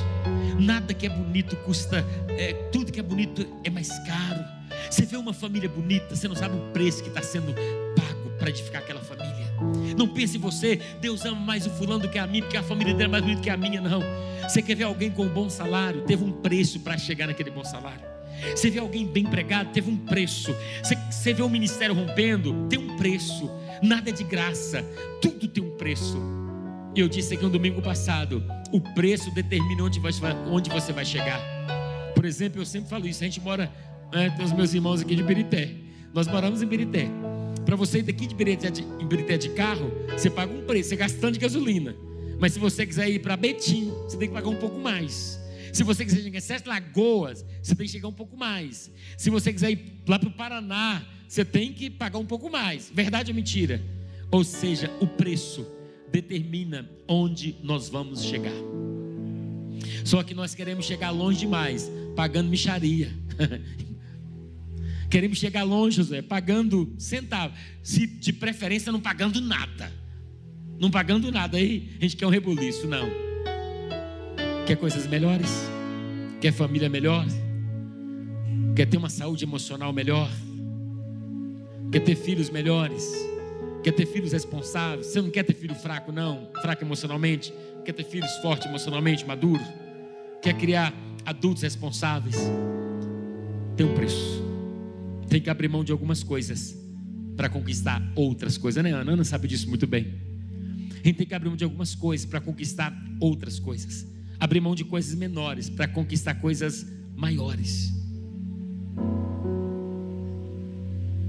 nada que é bonito custa, é, tudo que é bonito é mais caro. Você vê uma família bonita, você não sabe o preço que está sendo para edificar aquela família. Não pense você, Deus ama mais o fulano do que a mim, porque a família dele é mais bonita que a minha, não. Você quer ver alguém com um bom salário? Teve um preço para chegar naquele bom salário. Você vê alguém bem pregado? Teve um preço. Você, você vê o ministério rompendo? Tem um preço. Nada é de graça, tudo tem um preço. Eu disse aqui no domingo passado: o preço determina onde, vai, onde você vai chegar. Por exemplo, eu sempre falo isso. A gente mora, né, tem os meus irmãos aqui de Birité. Nós moramos em Birité. Para você ir daqui de Birité de, de carro, você paga um preço, você gasta tanto de gasolina. Mas se você quiser ir para Betim, você tem que pagar um pouco mais. Se você quiser chegar em Sete Lagoas, você tem que chegar um pouco mais. Se você quiser ir lá para o Paraná, você tem que pagar um pouco mais. Verdade ou mentira? Ou seja, o preço determina onde nós vamos chegar. Só que nós queremos chegar longe demais, pagando micharia. queremos chegar longe, José, pagando centavos. Se de preferência não pagando nada. Não pagando nada. Aí a gente quer um rebuliço, não. Quer coisas melhores? Quer família melhor? Quer ter uma saúde emocional melhor? Quer ter filhos melhores? Quer ter filhos responsáveis? Você não quer ter filho fraco, não? Fraco emocionalmente? Quer ter filhos fortes emocionalmente, maduros? Quer criar adultos responsáveis? Tem um preço. Tem que abrir mão de algumas coisas para conquistar outras coisas, né, Ana? Ana sabe disso muito bem. A gente tem que abrir mão de algumas coisas para conquistar outras coisas. Abrir mão de coisas menores para conquistar coisas maiores.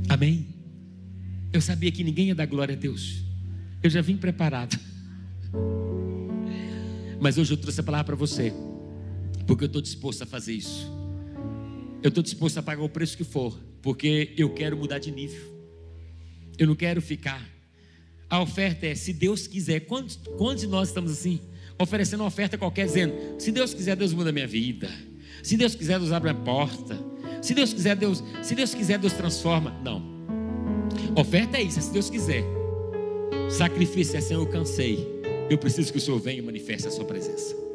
Amém? Eu sabia que ninguém ia dar glória a Deus. Eu já vim preparado. Mas hoje eu trouxe a palavra para você, porque eu estou disposto a fazer isso. Eu estou disposto a pagar o preço que for, porque eu quero mudar de nível. Eu não quero ficar. A oferta é, se Deus quiser. Quantos, quantos de nós estamos assim? Oferecendo uma oferta qualquer, dizendo: se Deus quiser, Deus muda a minha vida. Se Deus quiser, Deus abre a porta. Se Deus quiser, Deus, se Deus quiser, Deus transforma. Não. Oferta é isso, é se Deus quiser. Sacrifício é Senhor, eu cansei. Eu preciso que o Senhor venha e manifeste a sua presença.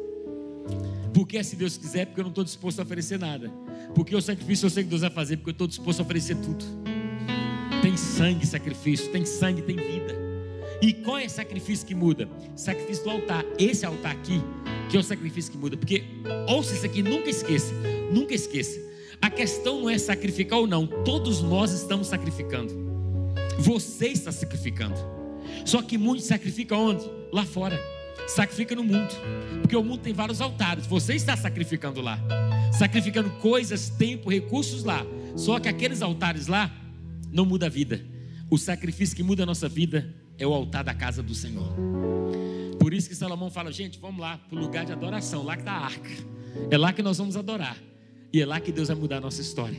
Porque se Deus quiser, porque eu não estou disposto a oferecer nada. Porque o sacrifício eu sei que Deus vai fazer, porque eu estou disposto a oferecer tudo. Tem sangue, sacrifício, tem sangue, tem vida. E qual é o sacrifício que muda? Sacrifício do altar. Esse altar aqui, que é o sacrifício que muda. Porque, ouça isso aqui, nunca esqueça. Nunca esqueça. A questão não é sacrificar ou não, todos nós estamos sacrificando. Você está sacrificando. Só que muitos sacrificam onde? Lá fora. Sacrifica no mundo. Porque o mundo tem vários altares. Você está sacrificando lá. Sacrificando coisas, tempo, recursos lá. Só que aqueles altares lá não muda a vida. O sacrifício que muda a nossa vida é o altar da casa do Senhor. Por isso que Salomão fala, gente, vamos lá para o lugar de adoração, lá que está a arca. É lá que nós vamos adorar. E é lá que Deus vai mudar a nossa história.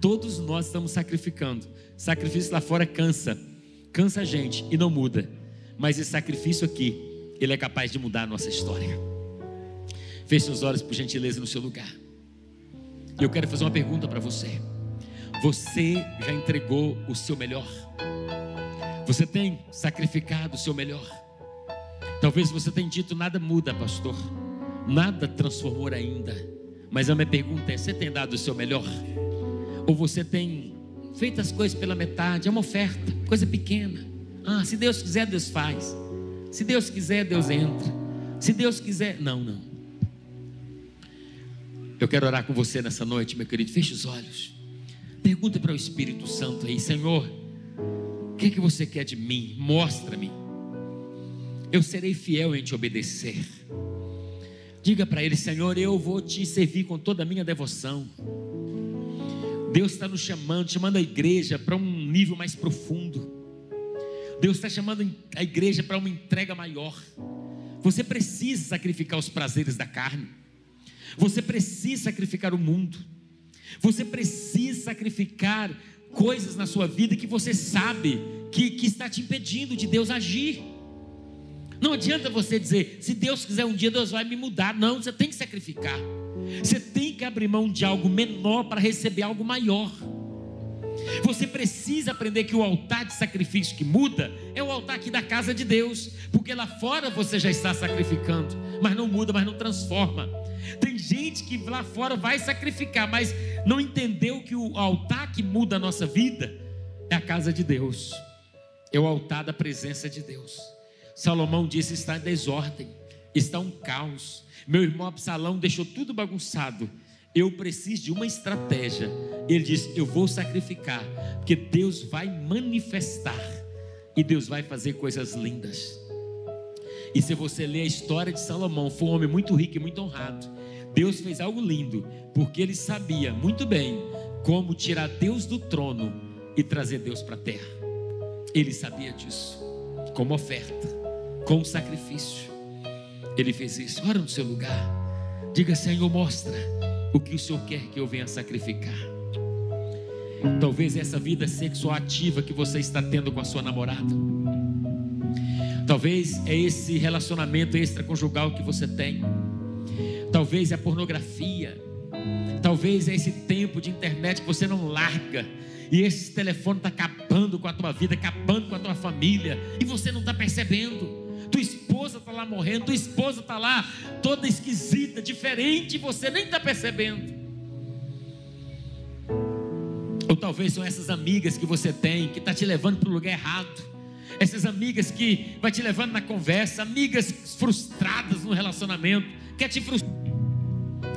Todos nós estamos sacrificando. Sacrifício lá fora cansa. Cansa a gente e não muda. Mas esse sacrifício aqui, ele é capaz de mudar a nossa história. Feche os olhos por gentileza no seu lugar. E eu quero fazer uma pergunta para você. Você já entregou o seu melhor? Você tem sacrificado o seu melhor? Talvez você tenha dito: nada muda, pastor. Nada transformou ainda. Mas a minha pergunta é: você tem dado o seu melhor? Ou você tem feito as coisas pela metade? É uma oferta, coisa pequena. Ah, se Deus quiser, Deus faz. Se Deus quiser, Deus entra. Se Deus quiser, não, não. Eu quero orar com você nessa noite, meu querido. Feche os olhos. Pergunta para o Espírito Santo aí, Senhor, o que, é que você quer de mim? Mostra-me. Eu serei fiel em te obedecer. Diga para ele, Senhor, eu vou te servir com toda a minha devoção. Deus está nos chamando, chamando a igreja para um nível mais profundo. Deus está chamando a igreja para uma entrega maior. Você precisa sacrificar os prazeres da carne. Você precisa sacrificar o mundo. Você precisa sacrificar coisas na sua vida que você sabe que, que está te impedindo de Deus agir. Não adianta você dizer, se Deus quiser um dia, Deus vai me mudar. Não, você tem que sacrificar. Você tem que abrir mão de algo menor para receber algo maior. Você precisa aprender que o altar de sacrifício que muda é o altar aqui da casa de Deus, porque lá fora você já está sacrificando, mas não muda, mas não transforma. Tem gente que lá fora vai sacrificar, mas não entendeu que o altar que muda a nossa vida é a casa de Deus, é o altar da presença de Deus. Salomão disse: está em desordem, está um caos. Meu irmão Absalão deixou tudo bagunçado. Eu preciso de uma estratégia. Ele diz: Eu vou sacrificar, porque Deus vai manifestar e Deus vai fazer coisas lindas. E se você ler a história de Salomão, foi um homem muito rico e muito honrado. Deus fez algo lindo, porque ele sabia muito bem como tirar Deus do trono e trazer Deus para a terra. Ele sabia disso, como oferta com sacrifício. Ele fez isso. Ora no seu lugar. Diga, Senhor, mostra o que o Senhor quer que eu venha sacrificar. Talvez essa vida sexual ativa que você está tendo com a sua namorada. Talvez é esse relacionamento extraconjugal que você tem. Talvez é a pornografia. Talvez é esse tempo de internet que você não larga. E esse telefone está acabando com a tua vida, acabando com a tua família. E você não está percebendo tua esposa está lá morrendo, tua esposa está lá toda esquisita, diferente, você nem está percebendo. Ou talvez são essas amigas que você tem que está te levando para o lugar errado. Essas amigas que vai te levando na conversa, amigas frustradas no relacionamento, quer te frustrar.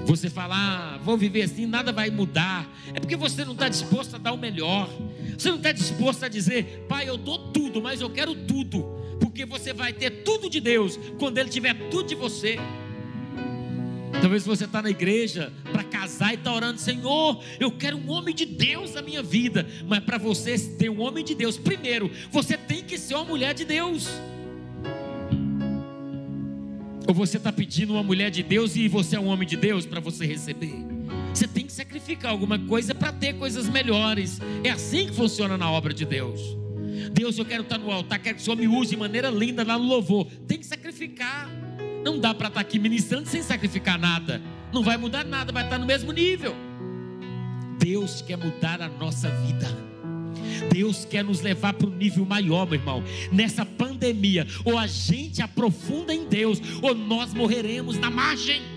Você falar, ah, vou viver assim, nada vai mudar. É porque você não está disposto a dar o melhor. Você não está disposto a dizer, pai, eu dou tudo, mas eu quero tudo porque você vai ter tudo de Deus quando Ele tiver tudo de você. Talvez você está na igreja para casar e está orando, Senhor, eu quero um homem de Deus na minha vida. Mas para você ter um homem de Deus, primeiro, você tem que ser uma mulher de Deus. Ou você está pedindo uma mulher de Deus e você é um homem de Deus para você receber? Você tem que sacrificar alguma coisa para ter coisas melhores. É assim que funciona na obra de Deus. Deus, eu quero estar no altar, quero que o Senhor me use de maneira linda lá no louvor. Tem que sacrificar. Não dá para estar aqui ministrando sem sacrificar nada. Não vai mudar nada, vai estar no mesmo nível. Deus quer mudar a nossa vida. Deus quer nos levar para um nível maior, meu irmão. Nessa pandemia, ou a gente aprofunda em Deus, ou nós morreremos na margem.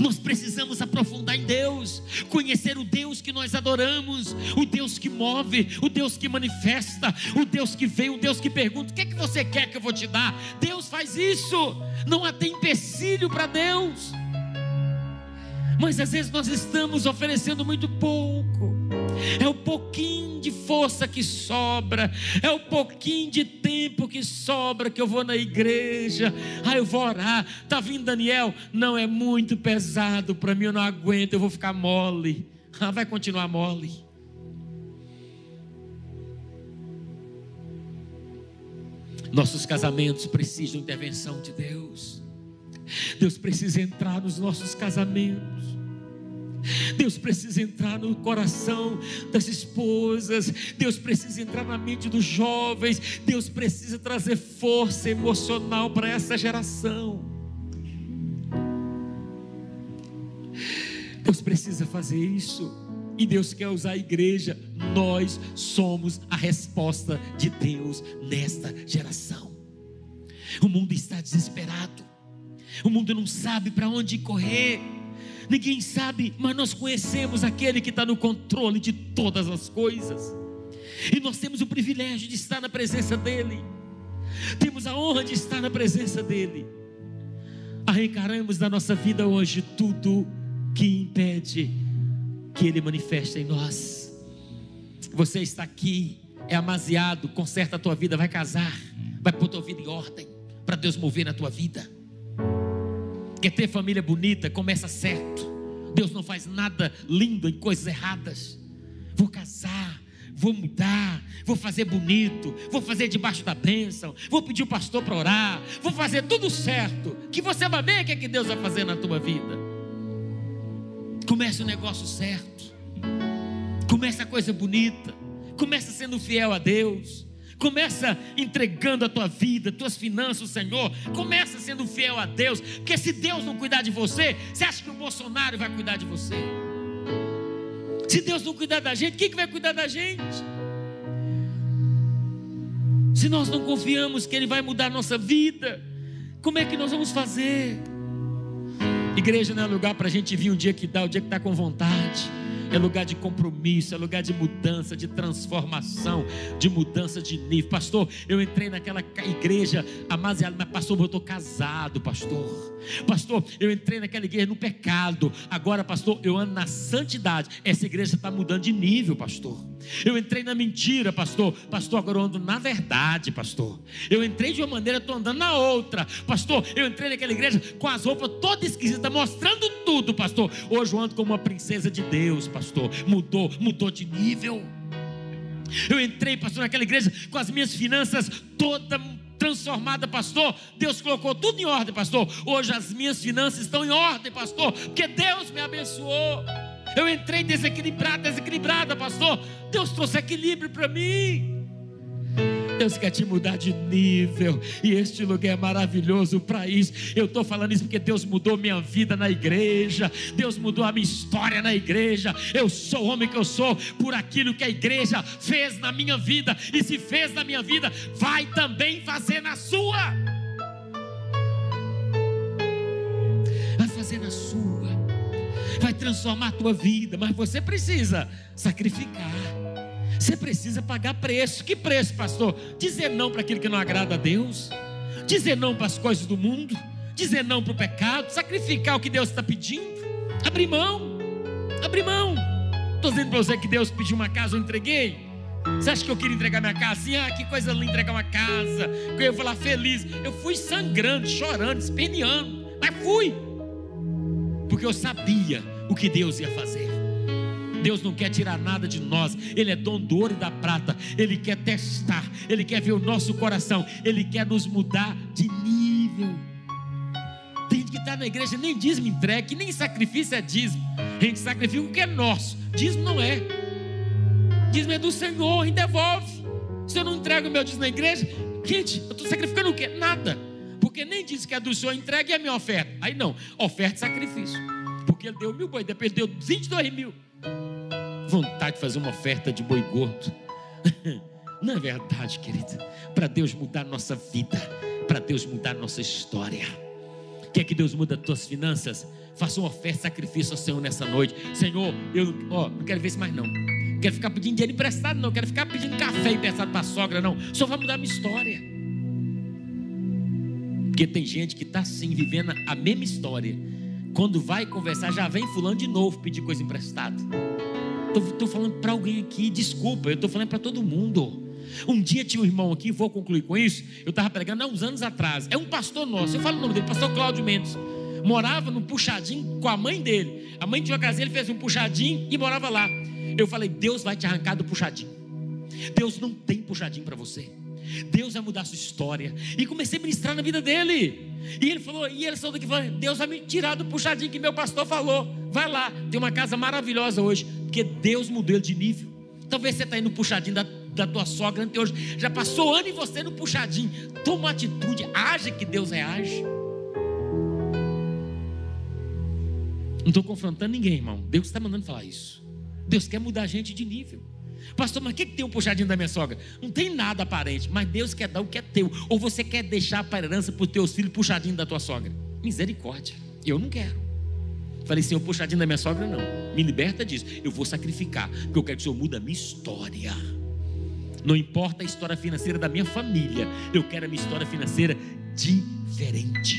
Nós precisamos aprofundar em Deus, conhecer o Deus que nós adoramos, o Deus que move, o Deus que manifesta, o Deus que vem, o Deus que pergunta: o que é que você quer que eu vou te dar? Deus faz isso, não há empecilho para Deus. Mas às vezes nós estamos oferecendo muito pouco. É o pouquinho de força que sobra, é o pouquinho de tempo que sobra que eu vou na igreja. Ah, eu vou orar. Tá vindo Daniel? Não é muito pesado para mim, eu não aguento, eu vou ficar mole. Ah, vai continuar mole. Nossos casamentos precisam de intervenção de Deus. Deus precisa entrar nos nossos casamentos. Deus precisa entrar no coração das esposas, Deus precisa entrar na mente dos jovens, Deus precisa trazer força emocional para essa geração. Deus precisa fazer isso. E Deus quer usar a igreja. Nós somos a resposta de Deus nesta geração. O mundo está desesperado. O mundo não sabe para onde correr. Ninguém sabe, mas nós conhecemos aquele que está no controle de todas as coisas. E nós temos o privilégio de estar na presença dEle. Temos a honra de estar na presença dEle. arrancaremos da nossa vida hoje tudo que impede que Ele manifeste em nós. Você está aqui, é amaziado, conserta a tua vida, vai casar, vai pôr tua vida em ordem, para Deus mover na tua vida. Quer ter família bonita, começa certo. Deus não faz nada lindo em coisas erradas. Vou casar, vou mudar, vou fazer bonito, vou fazer debaixo da bênção, vou pedir o pastor para orar, vou fazer tudo certo. Que você vai ver o que, é que Deus vai fazer na tua vida. Comece o negócio certo, comece a coisa bonita, comece sendo fiel a Deus. Começa entregando a tua vida, tuas finanças, Senhor. Começa sendo fiel a Deus. Porque se Deus não cuidar de você, você acha que o Bolsonaro vai cuidar de você? Se Deus não cuidar da gente, quem que vai cuidar da gente? Se nós não confiamos que Ele vai mudar a nossa vida, como é que nós vamos fazer? Igreja não é lugar para a gente vir um dia que dá, o um dia que está com vontade é lugar de compromisso, é lugar de mudança, de transformação, de mudança de nível. Pastor, eu entrei naquela igreja amaziada, mas pastor, eu estou casado, pastor. Pastor, eu entrei naquela igreja no pecado. Agora, pastor, eu ando na santidade. Essa igreja está mudando de nível, pastor. Eu entrei na mentira, pastor. Pastor, agora eu ando na verdade, pastor. Eu entrei de uma maneira, estou andando na outra. Pastor, eu entrei naquela igreja com as roupas todas esquisitas, mostrando tudo, pastor. Hoje eu ando como uma princesa de Deus, pastor. Mudou, mudou de nível. Eu entrei, pastor, naquela igreja com as minhas finanças todas transformada, pastor. Deus colocou tudo em ordem, pastor. Hoje as minhas finanças estão em ordem, pastor, porque Deus me abençoou. Eu entrei desequilibrada, desequilibrada, pastor. Deus trouxe equilíbrio para mim. Deus quer te mudar de nível, e este lugar é maravilhoso para isso. Eu estou falando isso porque Deus mudou minha vida na igreja, Deus mudou a minha história na igreja. Eu sou o homem que eu sou por aquilo que a igreja fez na minha vida, e se fez na minha vida, vai também fazer na sua. Vai fazer na sua, vai transformar a tua vida, mas você precisa sacrificar. Você precisa pagar preço. Que preço, pastor? Dizer não para aquilo que não agrada a Deus, dizer não para as coisas do mundo, dizer não para o pecado, sacrificar o que Deus está pedindo, abrir mão, abrir mão. Estou dizendo para você que Deus pediu uma casa, eu entreguei. Você acha que eu queria entregar minha casa assim? Ah, que coisa linda entregar uma casa. Que eu ia falar feliz. Eu fui sangrando, chorando, esperneando. Mas fui. Porque eu sabia o que Deus ia fazer. Deus não quer tirar nada de nós, Ele é dono do ouro e da prata, Ele quer testar, Ele quer ver o nosso coração, Ele quer nos mudar de nível. Tem gente que está na igreja, nem dízimo entregue, nem sacrifício é dízimo. A gente sacrifica o que é nosso, dízimo não é. Dízimo é do Senhor e devolve. Se eu não entrego o meu dízimo na igreja, gente, eu estou sacrificando o quê? Nada. Porque nem diz que é do Senhor, entregue a minha oferta. Aí não, oferta e sacrifício. Porque ele deu mil boi, depois deu 22 mil vontade de fazer uma oferta de boi gordo. Não é verdade, querida? Para Deus mudar nossa vida, para Deus mudar nossa história. Quer que Deus mude as tuas finanças? Faça uma oferta, sacrifício ao Senhor nessa noite. Senhor, eu ó, não quero ver isso mais não. Não quero ficar pedindo dinheiro emprestado, não. Quero ficar pedindo café emprestado para a sogra, não. Só vai mudar a minha história. Porque tem gente que está assim, vivendo a mesma história. Quando vai conversar, já vem fulano de novo pedir coisa emprestada. Estou falando para alguém aqui, desculpa, eu estou falando para todo mundo. Um dia tinha um irmão aqui, vou concluir com isso. Eu estava pregando há uns anos atrás. É um pastor nosso, eu falo o nome dele, pastor Cláudio Mendes. Morava no puxadinho com a mãe dele. A mãe tinha uma casa, ele fez um puxadinho e morava lá. Eu falei: Deus vai te arrancar do puxadinho. Deus não tem puxadinho para você. Deus vai mudar a sua história. E comecei a ministrar na vida dele. E ele falou, e ele saiu daqui falando: Deus vai me tirar do puxadinho que meu pastor falou. Vai lá, tem uma casa maravilhosa hoje, porque Deus mudou ele de nível. Talvez você está indo puxadinho da, da tua sogra até hoje. Já passou ano e você no puxadinho. Toma uma atitude, age que Deus reage. Não estou confrontando ninguém, irmão. Deus está mandando falar isso. Deus quer mudar a gente de nível. Pastor, mas o que, que tem um puxadinho da minha sogra? Não tem nada aparente, mas Deus quer dar o que é teu. Ou você quer deixar para herança para os teus filhos puxadinho da tua sogra? Misericórdia. Eu não quero. Falei, Senhor, puxadinho da minha sogra, não. Me liberta disso. Eu vou sacrificar, porque eu quero que o Senhor mude a minha história. Não importa a história financeira da minha família, eu quero a minha história financeira diferente.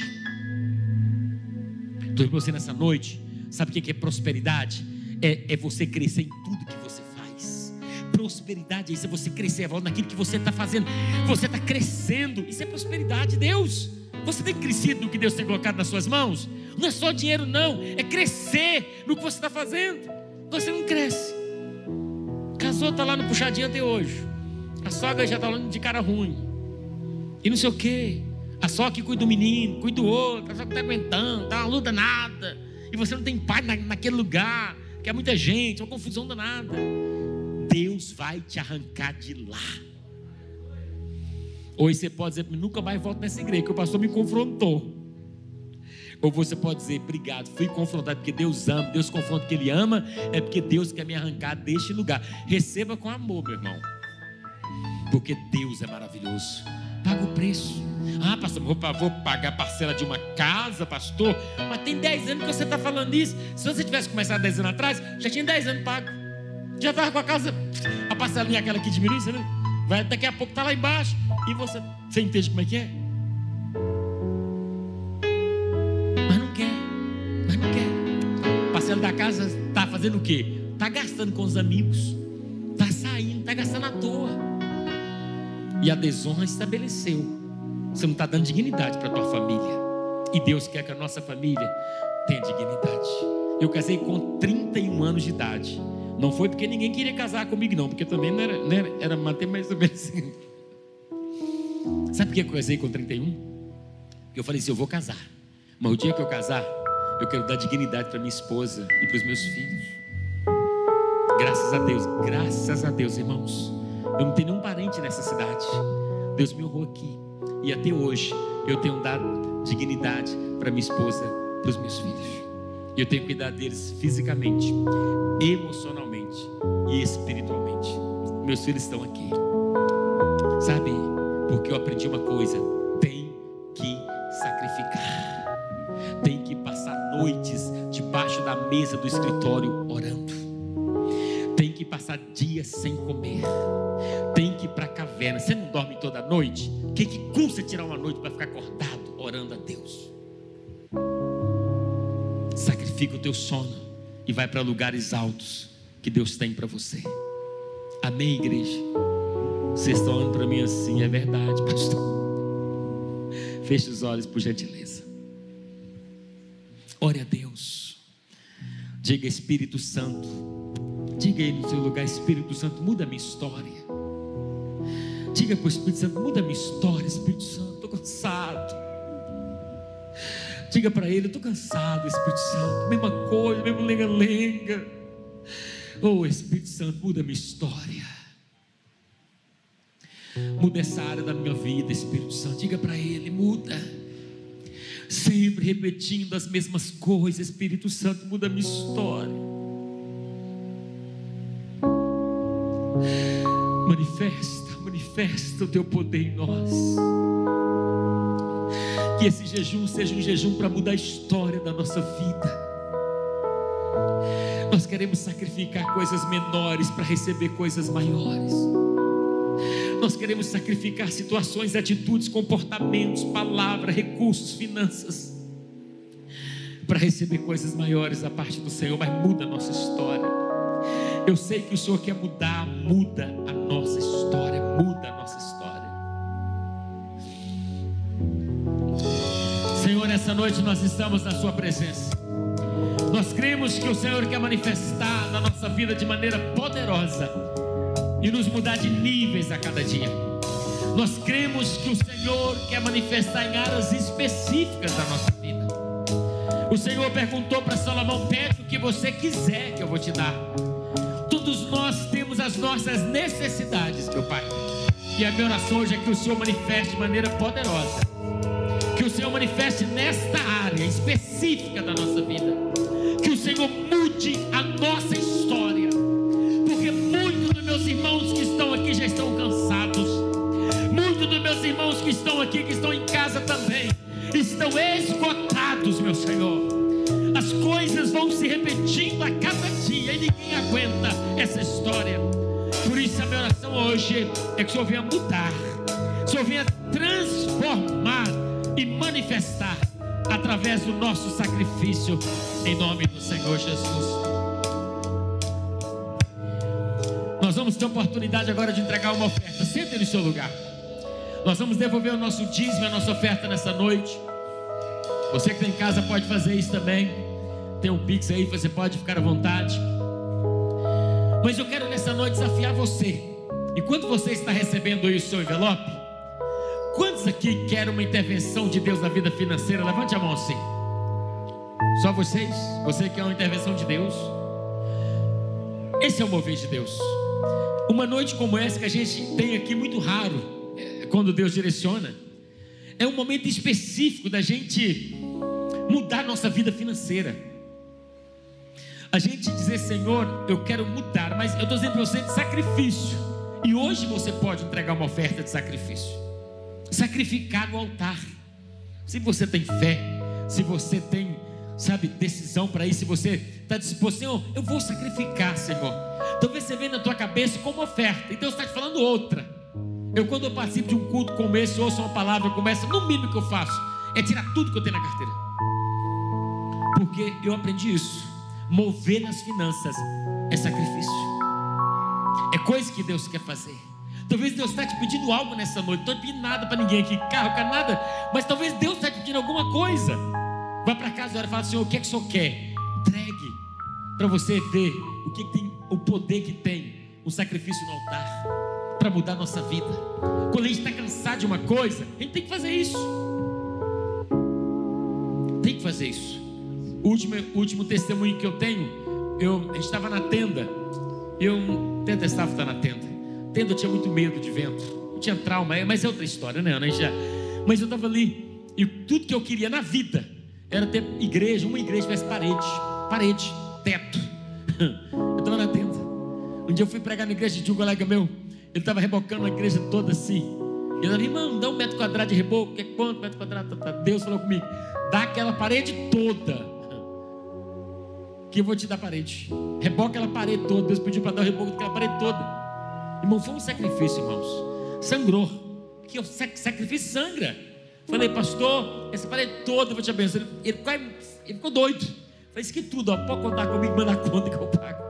Estou para você nessa noite. Sabe o que é prosperidade? É, é você crescer em tudo que você faz. Prosperidade é isso, é você crescer, é naquilo que você está fazendo. Você está crescendo. Isso é prosperidade, Deus. Você tem crescido no que Deus tem colocado nas suas mãos? Não é só dinheiro, não. É crescer no que você está fazendo. Você não cresce. Casou, está lá no puxadinho até hoje. A sogra já está lá de cara ruim. E não sei o quê. A sogra que cuida do menino, cuida do outro. A sogra está aguentando, dá uma luta nada. E você não tem paz na, naquele lugar. Que é muita gente, uma confusão danada. Deus vai te arrancar de lá. Ou você pode dizer, nunca mais volto nessa igreja, que o pastor me confrontou. Ou você pode dizer, obrigado, fui confrontado porque Deus ama, Deus confronta porque Ele ama, é porque Deus quer me arrancar deste lugar. Receba com amor, meu irmão. Porque Deus é maravilhoso. Paga o preço. Ah, pastor, vou, pagar a parcela de uma casa, pastor. Mas tem 10 anos que você está falando isso. Se você tivesse começado 10 anos atrás, já tinha 10 anos pago. Já estava com a casa, a parcelinha aquela que diminui, você não? Vai, daqui a pouco está lá embaixo. E você, você entende como é que é? Mas não quer. Mas não quer. O parceiro da casa está fazendo o quê? Está gastando com os amigos. Está saindo, está gastando à toa. E a desonra estabeleceu. Você não está dando dignidade para a tua família. E Deus quer que a nossa família tenha dignidade. Eu casei com 31 anos de idade. Não foi porque ninguém queria casar comigo, não, porque também não era, não era, era manter mais ou menos assim. Sabe por que eu casei com 31? Porque eu falei assim: eu vou casar. Mas o dia que eu casar, eu quero dar dignidade para minha esposa e para os meus filhos. Graças a Deus, graças a Deus, irmãos. Eu não tenho nenhum parente nessa cidade. Deus me honrou aqui. E até hoje eu tenho dado dignidade para minha esposa, para os meus filhos. E eu tenho que cuidar deles fisicamente, emocionalmente e espiritualmente. Meus filhos estão aqui. Sabe? Porque eu aprendi uma coisa: tem que sacrificar. Tem que passar noites debaixo da mesa do escritório orando. Tem que passar dias sem comer. Tem que ir para a caverna. Você não dorme toda noite? O que, que custa tirar uma noite para ficar acordado orando a Deus? Sacrifica o teu sono e vai para lugares altos que Deus tem para você. Amém, igreja? Vocês estão olhando para mim assim, é verdade, pastor. Feche os olhos, por gentileza. Ore a Deus. Diga, Espírito Santo. Diga aí no seu lugar, Espírito Santo, muda a minha história. Diga para o Espírito Santo, muda a minha história, Espírito Santo, estou cansado. Diga para ele, estou cansado, Espírito Santo, mesma coisa, mesmo lenga-lenga. Oh, Espírito Santo, muda a minha história. Muda essa área da minha vida, Espírito Santo. Diga para Ele, muda. Sempre repetindo as mesmas coisas, Espírito Santo, muda a minha história. Manifesta, manifesta o teu poder em nós. Que esse jejum seja um jejum para mudar a história da nossa vida. Nós queremos sacrificar coisas menores para receber coisas maiores. Nós queremos sacrificar situações, atitudes, comportamentos, palavras, recursos, finanças, para receber coisas maiores da parte do Senhor, mas muda a nossa história. Eu sei que o Senhor quer mudar, muda a nossa história, muda a nossa história. Senhor, essa noite nós estamos na Sua presença. Nós cremos que o Senhor quer manifestar na nossa vida de maneira poderosa e nos mudar de níveis a cada dia. Nós cremos que o Senhor quer manifestar em áreas específicas da nossa vida. O Senhor perguntou para Salomão: pede o que você quiser que eu vou te dar. Todos nós temos as nossas necessidades, meu Pai. E a minha oração hoje é que o Senhor manifeste de maneira poderosa. Que Senhor manifeste nesta área específica da nossa vida. Que o Senhor mude a nossa história meus irmãos que estão aqui já estão cansados. Muitos dos meus irmãos que estão aqui, que estão em casa também, estão esgotados, meu Senhor. As coisas vão se repetindo a cada dia e ninguém aguenta essa história. Por isso a minha oração hoje é que o Senhor venha mudar, o Senhor venha transformar e manifestar através do nosso sacrifício, em nome do Senhor Jesus. Nós vamos ter a oportunidade agora de entregar uma oferta. Senta no seu lugar. Nós vamos devolver o nosso dízimo, a nossa oferta nessa noite. Você que está em casa pode fazer isso também. Tem um Pix aí, você pode ficar à vontade. Mas eu quero nessa noite desafiar você. Enquanto você está recebendo aí o seu envelope, quantos aqui querem uma intervenção de Deus na vida financeira? Levante a mão assim. Só vocês? Você quer uma intervenção de Deus? Esse é o mover de Deus. Uma noite como essa que a gente tem aqui, muito raro, é, quando Deus direciona, é um momento específico da gente mudar nossa vida financeira. A gente dizer, Senhor, eu quero mudar, mas eu estou dizendo para você de sacrifício. E hoje você pode entregar uma oferta de sacrifício. Sacrificar no altar. Se você tem fé, se você tem, sabe, decisão para isso, se você está disposto, Senhor, eu vou sacrificar, Senhor. Talvez você venha na tua cabeça como oferta, e Deus está te falando outra. Eu, quando eu participo de um culto como esse, ouço uma palavra como essa, no mínimo que eu faço é tirar tudo que eu tenho na carteira. Porque eu aprendi isso. Mover nas finanças é sacrifício. É coisa que Deus quer fazer. Talvez Deus está te pedindo algo nessa noite. Não estou pedindo nada para ninguém aqui, carro, carro, nada. Mas talvez Deus está te pedindo alguma coisa. Vai para casa e fala, Senhor, o que é que o Senhor quer? Entregue para você ver o que tem, o poder que tem um sacrifício no altar para mudar a nossa vida. Quando a gente está cansado de uma coisa, a gente tem que fazer isso. Tem que fazer isso. O último, o último testemunho que eu tenho, eu, a gente estava na tenda. Eu detestava estar na tenda. Eu tinha muito medo de vento. Tinha trauma, é, mas é outra história, né, Ana? Mas eu estava ali. E tudo que eu queria na vida era ter igreja, uma igreja tivesse parede, parede, teto. Eu estava na tenda. Um dia eu fui pregar na igreja de um colega meu. Ele estava rebocando a igreja toda assim. E eu falei, irmão, dá um metro quadrado de reboco. Que é quanto metro quadrado? Tá, tá. Deus falou comigo: dá aquela parede toda. Que eu vou te dar parede. Reboca aquela parede toda. Deus pediu para dar o reboco daquela parede toda. Irmão, foi um sacrifício, irmãos. Sangrou. Que o sacrifício sangra. Falei, pastor, essa parede toda eu vou te abençoar. Ele, ele, ele ficou doido. Falei, isso que tudo, ó, pode contar comigo, manda a conta que eu pago.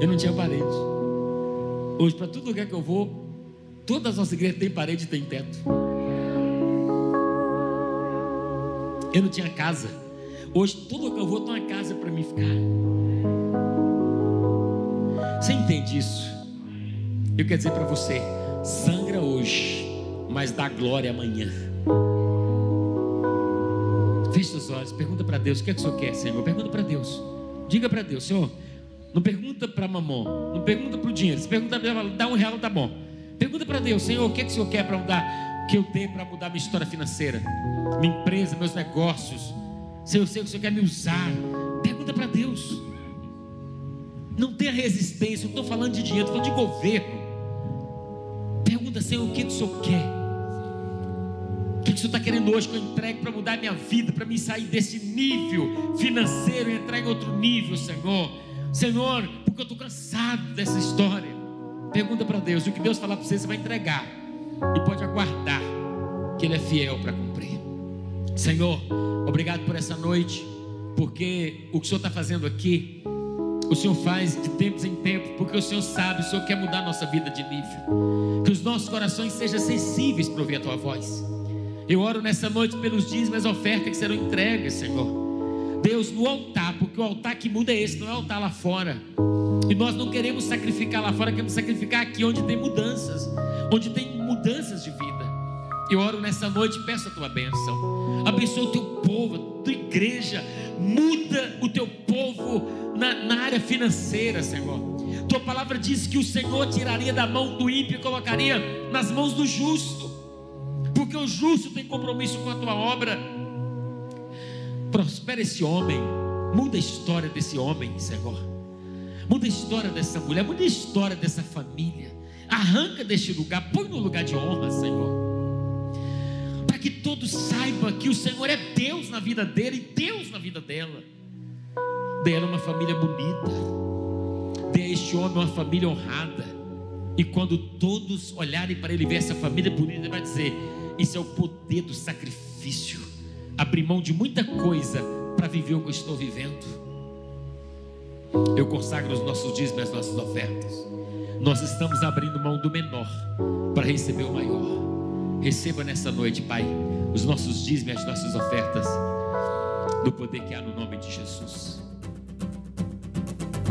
Eu não tinha parede. Hoje, para todo lugar que eu vou, todas as nossas igrejas têm parede e têm teto. Eu não tinha casa. Hoje, lugar que eu vou, tem uma casa para mim ficar. Você entende isso? Eu quero dizer para você: sangra hoje, mas dá glória amanhã. Feche os olhos, pergunta para Deus: o que é que o Senhor quer, Senhor? Pergunta para Deus. Diga para Deus: Senhor, não pergunta para mamão, não pergunta para o dinheiro. Se pergunta para dá um real, tá bom. Pergunta para Deus: Senhor, o que é que o Senhor quer para mudar? Que eu dê para mudar minha história financeira, minha empresa, meus negócios. Se eu sei que o Senhor quer me usar, pergunta para Deus. Não tenha resistência, não estou falando de dinheiro, estou falando de governo. Pergunta, Senhor, o que, o Senhor quer? O que, que o Senhor está querendo hoje que eu entregue para mudar minha vida, para me sair desse nível financeiro e entrar em outro nível, Senhor? Senhor, porque eu estou cansado dessa história. Pergunta para Deus, o que Deus falar para você, você vai entregar. E pode aguardar que Ele é fiel para cumprir. Senhor, obrigado por essa noite, porque o que o Senhor está fazendo aqui, o Senhor faz de tempos em tempos, porque o Senhor sabe, o Senhor quer mudar nossa vida de nível. Que os nossos corações sejam sensíveis para ouvir a tua voz. Eu oro nessa noite pelos dias, as ofertas que serão entregues, Senhor. Deus no altar, porque o altar que muda é esse, não é o altar lá fora. E nós não queremos sacrificar lá fora, queremos sacrificar aqui onde tem mudanças, onde tem mudanças de vida. Eu oro nessa noite, peço a tua bênção. Abençoa o teu povo, a tua igreja. Muda o teu povo na, na área financeira, Senhor. Tua palavra diz que o Senhor tiraria da mão do ímpio e colocaria nas mãos do justo. Porque o justo tem compromisso com a tua obra. Prospera esse homem. Muda a história desse homem, Senhor. Muda a história dessa mulher. Muda a história dessa família. Arranca deste lugar. Põe no lugar de honra, Senhor para que todos saibam que o Senhor é Deus na vida dele e Deus na vida dela. Dê ela uma família bonita, dê a este homem uma família honrada. E quando todos olharem para ele ver essa família bonita, ele vai dizer: Isso é o poder do sacrifício. Abrir mão de muita coisa para viver o que eu estou vivendo. Eu consagro os nossos dízimos e as nossas ofertas. Nós estamos abrindo mão do menor para receber o maior. Receba nessa noite, Pai, os nossos dízimos e as nossas ofertas, no poder que há no nome de Jesus.